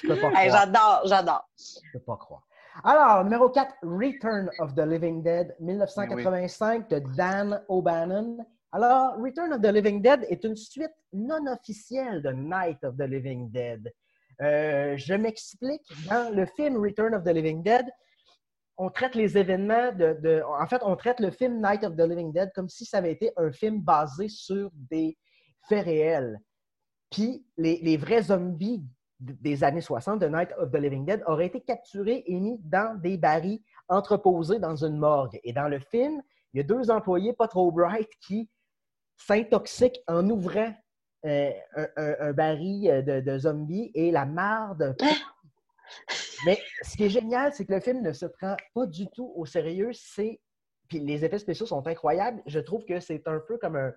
ça, j'adore, j'adore. Je peux pas croire. Alors, numéro 4, Return of the Living Dead, 1985 de Dan O'Bannon. Alors, Return of the Living Dead est une suite non officielle de Night of the Living Dead. Euh, je m'explique. Dans le film Return of the Living Dead, on traite les événements de, de- En fait, on traite le film Night of the Living Dead comme si ça avait été un film basé sur des faits réels. Puis les, les vrais zombies des années 60 de Night of the Living Dead auraient été capturés et mis dans des barils entreposés dans une morgue. Et dans le film, il y a deux employés pas trop bright qui s'intoxiquent en ouvrant euh, un, un- un baril de, de zombies et la marde. [laughs] Mais ce qui est génial, c'est que le film ne se prend pas du tout au sérieux. C'est puis les effets spéciaux sont incroyables. Je trouve que c'est un peu comme un-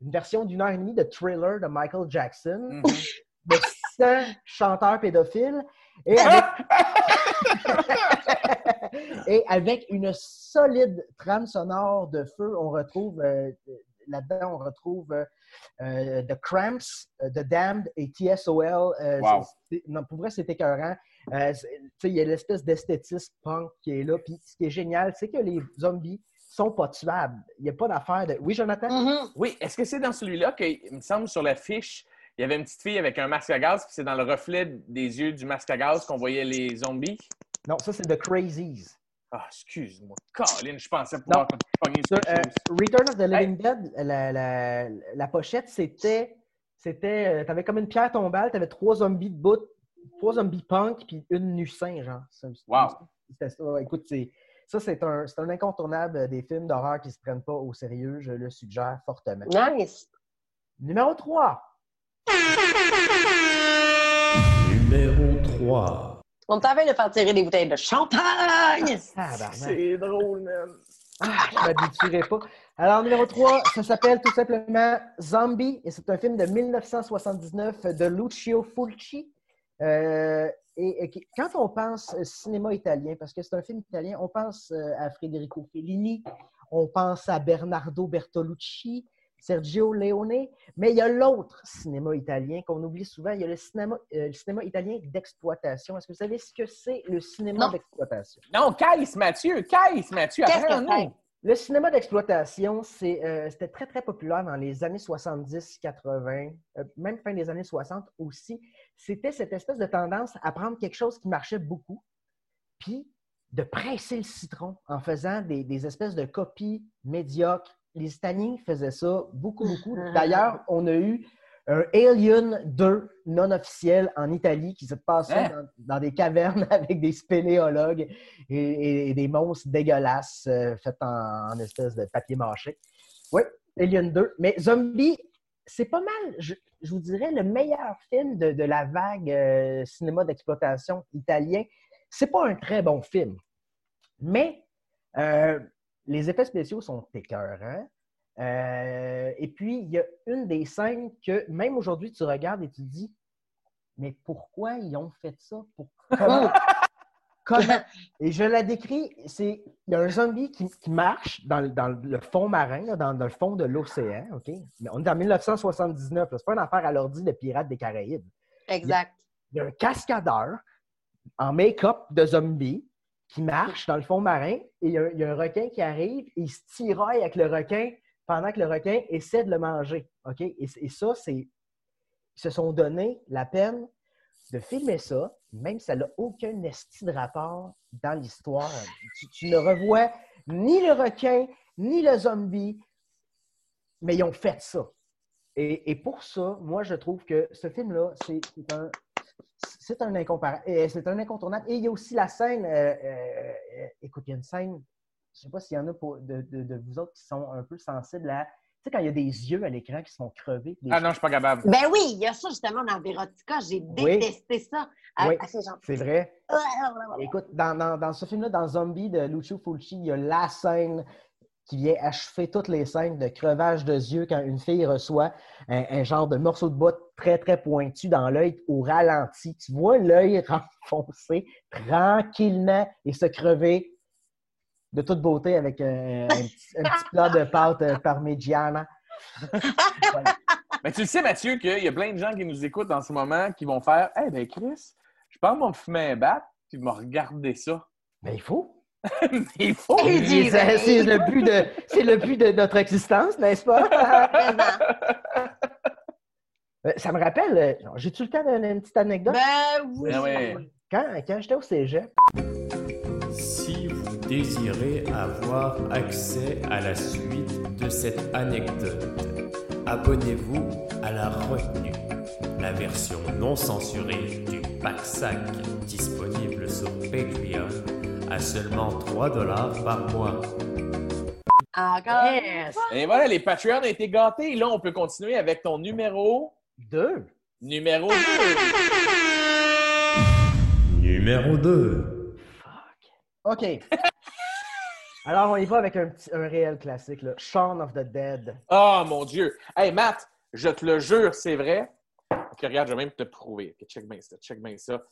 une version d'une heure et demie de thriller de Michael Jackson, Mhm. mais sans chanteur pédophile et [laughs] avec, [laughs] et avec une solide trame sonore de feu. On retrouve euh, là-dedans, on retrouve euh, euh, The Cramps, The Damned et TSOL. Euh, Wow. non, pour vrai, c'est écœurant. Euh, c'est- tu sais, il y a l'espèce d'esthétisme punk qui est là. Puis ce qui est génial, c'est que les zombies sont pas tuables. Il n'y a pas d'affaire de. Oui, Jonathan? Mhm. Oui, est-ce que c'est dans celui-là qu'il me semble sur l'affiche il y avait une petite fille avec un masque à gaz, puis c'est dans le reflet des yeux du masque à gaz qu'on voyait les zombies? Non, ça, c'est The Crazies. Ah, excuse-moi. Colin, je pensais pouvoir pogner euh, chose. Return of the Living Dead, la, la- la pochette, c'était. C'était. tu avais comme une pierre tombale, tu avais trois zombies de bout, trois zombies punk, puis une nu sain, genre. C'est- Wow. Écoute, c'est. Ça, c'est un, c'est un incontournable des films d'horreur qui ne se prennent pas au sérieux. Je le suggère fortement. Nice. Numéro 3. Numéro 3. On t'avait de faire tirer des bouteilles de champagne. Tabarnak. C'est drôle, man. Ah, je m'habituerai pas. Alors, numéro 3, ça s'appelle tout simplement Zombie et c'est un film de 1979 de Lucio Fulci. Euh, et, quand on pense euh, cinéma italien, parce que c'est un film italien, on pense euh, à Federico Fellini, on pense à Bernardo Bertolucci, Sergio Leone, mais il y a l'autre cinéma italien qu'on oublie souvent, il y a le cinéma, euh, le cinéma italien d'exploitation. Est-ce que vous savez ce que c'est le cinéma Non. d'exploitation? Non, Caïs Mathieu, Caïs Mathieu, apprends-nous. Le cinéma d'exploitation, euh, c'était très, très populaire dans les années 70, 80, euh, même fin des années 60 aussi. C'était cette espèce de tendance à prendre quelque chose qui marchait beaucoup, puis de presser le citron en faisant des, des espèces de copies médiocres. Les Italiens faisaient ça beaucoup, beaucoup. [laughs] D'ailleurs, on a eu un Alien 2 non officiel en Italie qui se passait Hein? dans, dans des cavernes [laughs] avec des spéléologues et, et- et des monstres dégueulasses euh, faits en, en espèce de papier mâché. Oui, Alien 2. Mais Zombie, c'est pas mal, je, je vous dirais, le meilleur film de, de la vague euh, cinéma d'exploitation italien. C'est pas un très bon film, mais euh, les effets spéciaux sont écœurants. Euh, et puis, il y a une des scènes que même aujourd'hui, tu regardes et tu te dis, mais pourquoi ils ont fait ça? Pour- [laughs] Comment? Et je la décris, c'est il y a un zombie qui, qui marche dans, le- dans le fond marin, là, dans, dans le fond de l'océan, OK? On est en 1979, là, c'est pas une affaire à l'ordi de Pirates des Caraïbes. Exact. Il y a un cascadeur en make-up de zombie qui marche dans le fond marin et il y a, il y a un requin qui arrive et il se tiraille avec le requin pendant que le requin essaie de le manger. OK? Et, ça, c'est. Ils se sont donné la peine de filmer ça, même si ça n'a aucun esti de rapport dans l'histoire. Tu, ne revois ni le requin, ni le zombie, mais ils ont fait ça. Et, pour ça, moi, je trouve que ce film-là, c'est un, c'est un, incompara- euh, un incontournable. Et il y a aussi la scène, euh, euh, écoute, il y a une scène, je ne sais pas s'il y en a pour- de, de- de vous autres qui sont un peu sensibles à, tu sais, quand il y a des yeux à l'écran qui se font crever. Ah non, je suis pas capable. Ben oui, il y a ça justement dans Vérotica. J'ai Oui. détesté ça. À, Oui, à ces gens. C'est vrai. Écoute, dans, dans- dans ce film-là, dans Zombie de Lucio Fulci, il y a la scène qui vient achever toutes les scènes de crevage de yeux quand une fille reçoit un, un genre de morceau de bois très, très pointu dans l'œil au ralenti. Tu vois l'œil [laughs] renfoncé tranquillement et se crever de toute beauté avec un, un petit, un petit plat de pâte euh, parmigiana. Voilà. Mais tu le sais, Mathieu, qu'il y a plein de gens qui nous écoutent en ce moment qui vont faire Hey, ben Chris, je pense qu'on me fumer un bat, puis me regarder ça. Mais il faut. Mais [laughs] il faut! Il ben, C'est le but de, c'est le but de notre existence, n'est-ce pas? Euh, Ça me rappelle, euh, j'ai-tu le temps d'une une petite anecdote? Ben oui. Ah ouais. Quand, quand j'étais au cégep, désirez avoir accès à la suite de cette anecdote, abonnez-vous à la retenue, la version non censurée du pack sac disponible sur Patreon à seulement 3 dollars par mois. Encore. yes, Et voilà, les Patreons ont été gâtés. Là, on peut continuer avec ton numéro. deux. Numéro 2. Numéro 2. [laughs] OK. Alors, on y va avec un, petit, un réel classique, là. Shaun of the Dead. Oh mon Dieu! Hey Matt, je te le jure, c'est vrai. Ok, regarde, je vais même te prouver. Ok, check bien ça, check bien ça.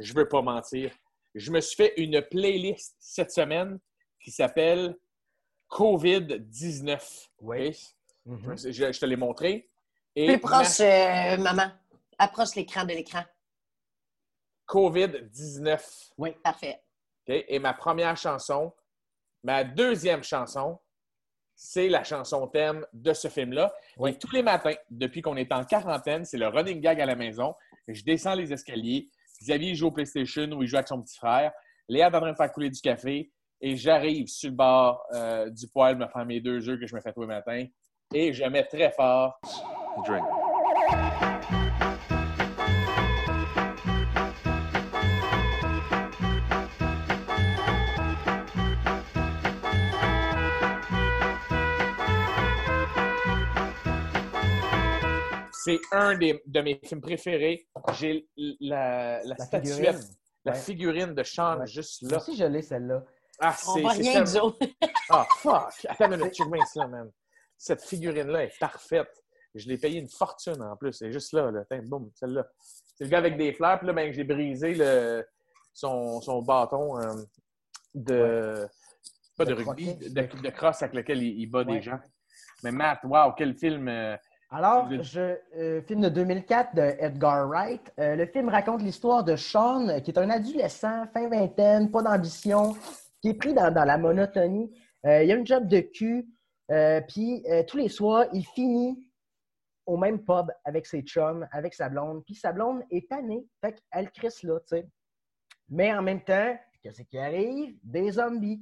Je veux pas mentir. Je me suis fait une playlist cette semaine qui s'appelle COVID-19. Oui. Mhm. Je, je te l'ai montré. Et Plus proche, euh, maman. Approche l'écran de l'écran. COVID-19. Parfait. OK? Et ma première chanson, ma deuxième chanson, c'est la chanson thème de ce film-là. Oui. Et tous les matins, depuis qu'on est en quarantaine, c'est le running gag à la maison. Je descends les escaliers. Xavier joue au PlayStation ou il joue avec son petit frère. Léa est en train de faire couler du café. Et j'arrive sur le bord euh, du poêle me faire mes deux jeux que je me fais tous les matins. Et je mets très fort. Drink. C'est un des- de mes films préférés. J'ai la, la, La statuette, figurine. la Ouais. figurine de Sean Ouais. juste Moi là. aussi, je l'ai, celle-là. Ah, On c'est rien, tellement-. Ah, fuck! Attends une minute, ça, man. Cette figurine-là est parfaite. Je l'ai payé une fortune en plus. Elle est juste là, là. Tiens, boum, celle-là. C'est le gars avec des fleurs. Puis là, ben, j'ai brisé le, son, son bâton euh, de. Pas de, De rugby, croquet. de, de crosse avec lequel il, il bat Ouais. des gens. Mais Matt, wow, quel film. euh, Alors, je, euh, film de 2004 de Edgar Wright. Euh, le film raconte l'histoire de Sean, euh, qui est un adolescent, fin vingtaine, pas d'ambition, qui est pris dans, dans la monotonie. Euh, il a une job de cul, euh, puis euh, tous les soirs, il finit au même pub avec ses chums, avec sa blonde. Puis sa blonde est tannée, fait qu'elle crisse là, tu sais. Mais en même temps, qu'est-ce qui arrive? Des zombies.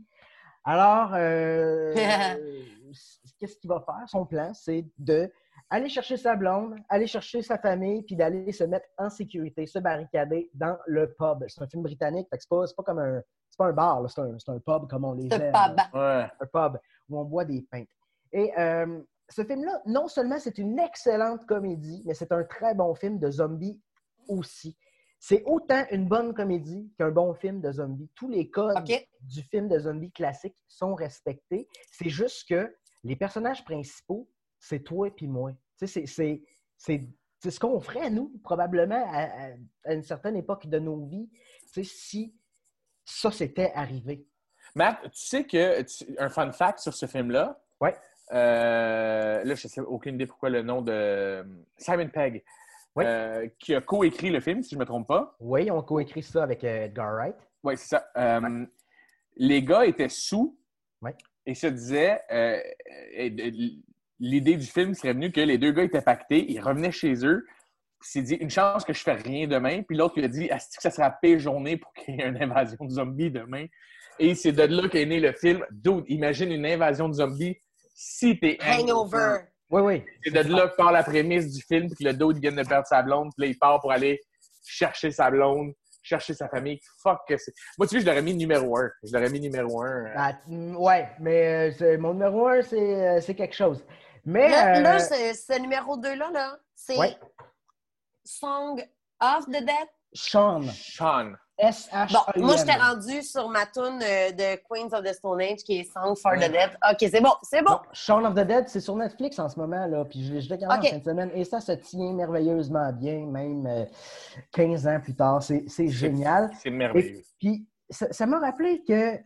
Alors, euh, [laughs] qu'est-ce qu'il va faire? Son plan, c'est de aller chercher sa blonde, aller chercher sa famille, puis d'aller se mettre en sécurité, se barricader dans le pub. C'est un film britannique, fait que c'est pas, comme un, c'est pas un bar, c'est un, un pub comme on les aime. bas. ouais. Un pub où on boit des pintes. Et euh, ce film-là, non seulement c'est une excellente comédie, mais c'est un très bon film de zombies aussi. C'est autant une bonne comédie qu'un bon film de zombies. Tous les codes du film de zombies classique sont respectés. C'est juste que les personnages principaux, c'est toi et puis moi. Tu sais, c'est- c'est- c'est c'est ce qu'on ferait, nous, probablement, à, à- à une certaine époque de nos vies, tu sais, si ça s'était arrivé. Matt, tu sais que tu- un fun fact sur ce film-là? Ouais. Euh, là, je sais aucune idée pourquoi le nom de Simon Pegg, Ouais. euh, qui a coécrit le film, si je ne me trompe pas. Oui, on coécrit ça avec euh, Edgar Wright. Oui, c'est ça. Euh, Les gars étaient sous Ouais. et se disaient euh, euh, euh, l'idée du film serait venue que les deux gars étaient pactés, ils revenaient chez eux. Il s'est dit une chance que je fais rien demain. Puis l'autre lui a dit Est-ce que ça sera la pire journée pour qu'il y ait une invasion de zombies demain? Et c'est de là qu'est né le film. Dude, imagine une invasion de zombies si t'es Hangover. Oui, oui. C'est de là que part la prémisse du film, puis que le dude vient de perdre sa blonde, puis là, il part pour aller chercher sa blonde, chercher sa famille. Fuck que c'est. Moi, tu sais, je l'aurais mis numéro un. Je l'aurais mis numéro un. euh, Ah, ouais, mais euh, mon numéro un, c'est euh, c'est quelque chose. Mais. Là, euh, là, ce, numéro 2-là, là, c'est Ouais. Song of the Dead? Sean. Sean. S-H. Bon, moi, j'étais rendue sur ma tune euh, de Queens of the Stone Age qui est Song for the Dead. OK, c'est bon, c'est bon. Shaun of the Dead, c'est sur Netflix en ce moment, là, puis je, je l'ai regardé Ok. en fin de semaine, et ça se tient merveilleusement bien, même euh, 15 ans plus tard. C'est génial. C'est merveilleux. Et puis, ça m'a rappelé que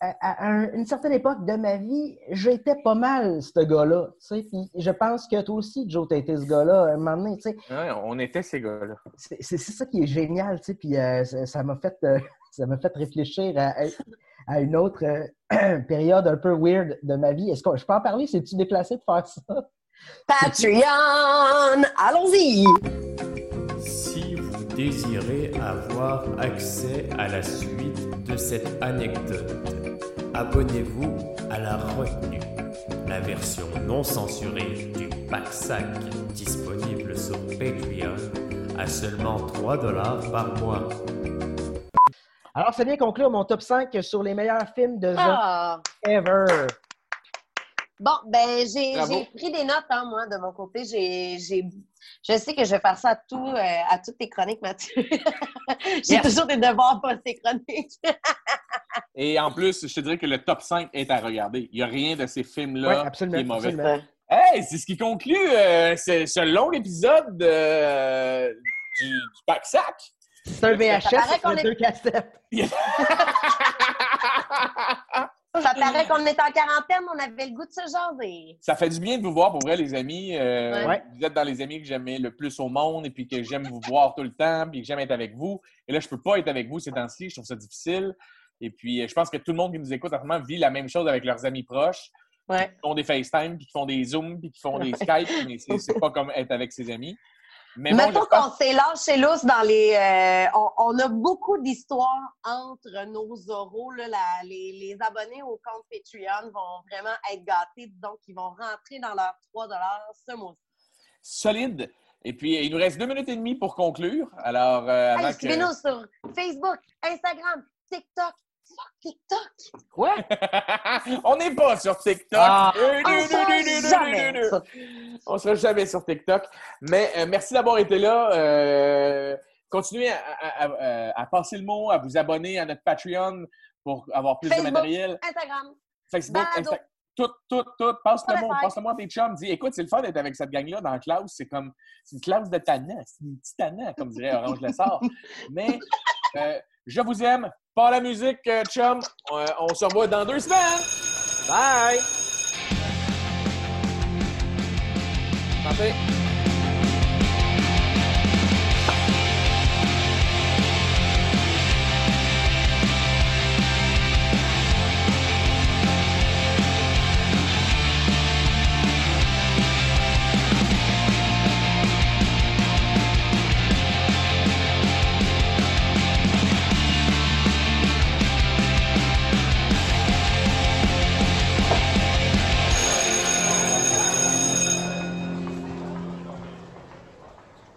à, à un- une certaine époque de ma vie, j'étais pas mal ce gars-là. tu sais, Puis je pense que toi aussi, Joe, t'as été ce gars-là à un moment donné. tu sais. Ouais, on était ces gars-là. C'est ça qui est génial, tu sais, puis euh, ça m'a fait, euh, [laughs] ça m'a fait réfléchir à, à une autre euh, [clears throat] période un peu weird de ma vie. Est-ce que je peux en parler? C'est-tu déplacé de faire ça? Patreon! Allons-y! Si vous désirez avoir accès à la suite de cette anecdote, abonnez-vous à la retenue, la version non censurée du pack sac disponible sur Patreon à seulement 3 dollars par mois. Alors, ça vient conclure mon top 5 sur les meilleurs films de Ah! ever. Bon, ben, j'ai pris des notes, hein, moi, de mon côté. J'ai, j'ai- je sais que je vais faire ça à, tout, euh, à toutes tes chroniques, Mathieu. [laughs] j'ai Yes. toujours des devoirs pour tes chroniques. [laughs] Et en plus, je te dirais que le top 5 est à regarder. Il n'y a rien de ces films-là qui est mauvais. absolument. Hey, c'est ce qui conclut euh, ce, ce long épisode euh, du, du pack sac. C'est un VHS Ça paraît avec qu'on est- deux cassettes. [laughs] Ça paraît qu'on est en quarantaine, on avait le goût de se jaser. Ça fait du bien de vous voir, pour vrai, les amis. Euh, Ouais. Vous êtes dans les amis que j'aime le plus au monde et puis que j'aime vous voir tout le temps puis que j'aime être avec vous. Et là, je peux pas être avec vous ces temps-ci. Je trouve ça difficile. Et puis, euh, je pense que tout le monde qui nous écoute en ce moment vit la même chose avec leurs amis proches. Ouais. qui font des FaceTime, puis qui font des Zooms, puis qui font des Skype, mais [laughs] c'est pas comme être avec ses amis. Mais bon, qu'on s'est lâché lousse dans les. euh, on, on a beaucoup d'histoires entre nos oraux. Là, la- les, les abonnés au compte Patreon vont vraiment être gâtés. Donc, ils vont rentrer dans leurs 3 ce mois-ci. solide. Et puis, il nous reste deux minutes et demie pour conclure. Alors, euh, avant Hey, que- Suivez-nous sur Facebook, Instagram, TikTok. Fuck TikTok! Quoi? [laughs] On n'est pas sur TikTok. Ah. Euh, On nu, sera jamais sur- On sera jamais sur TikTok. Mais euh, merci d'avoir été là. Euh, continuez à, à- à- à passer le mot, à vous abonner à notre Patreon pour avoir plus Facebook. de matériel. Instagram. Facebook, Balado. Insta- tout, tout, tout. Passe le mot, passe le mot à tes chums. Dis, écoute, c'est le fun d'être avec cette gang-là dans la classe. C'est comme, c'est une classe de tannant. C'est une petite tannant, comme dirait Orange Lessard. [laughs] Mais, euh, je vous aime. Pas la musique, euh, chum. Euh, on se revoit dans deux semaines. Bye! Santé.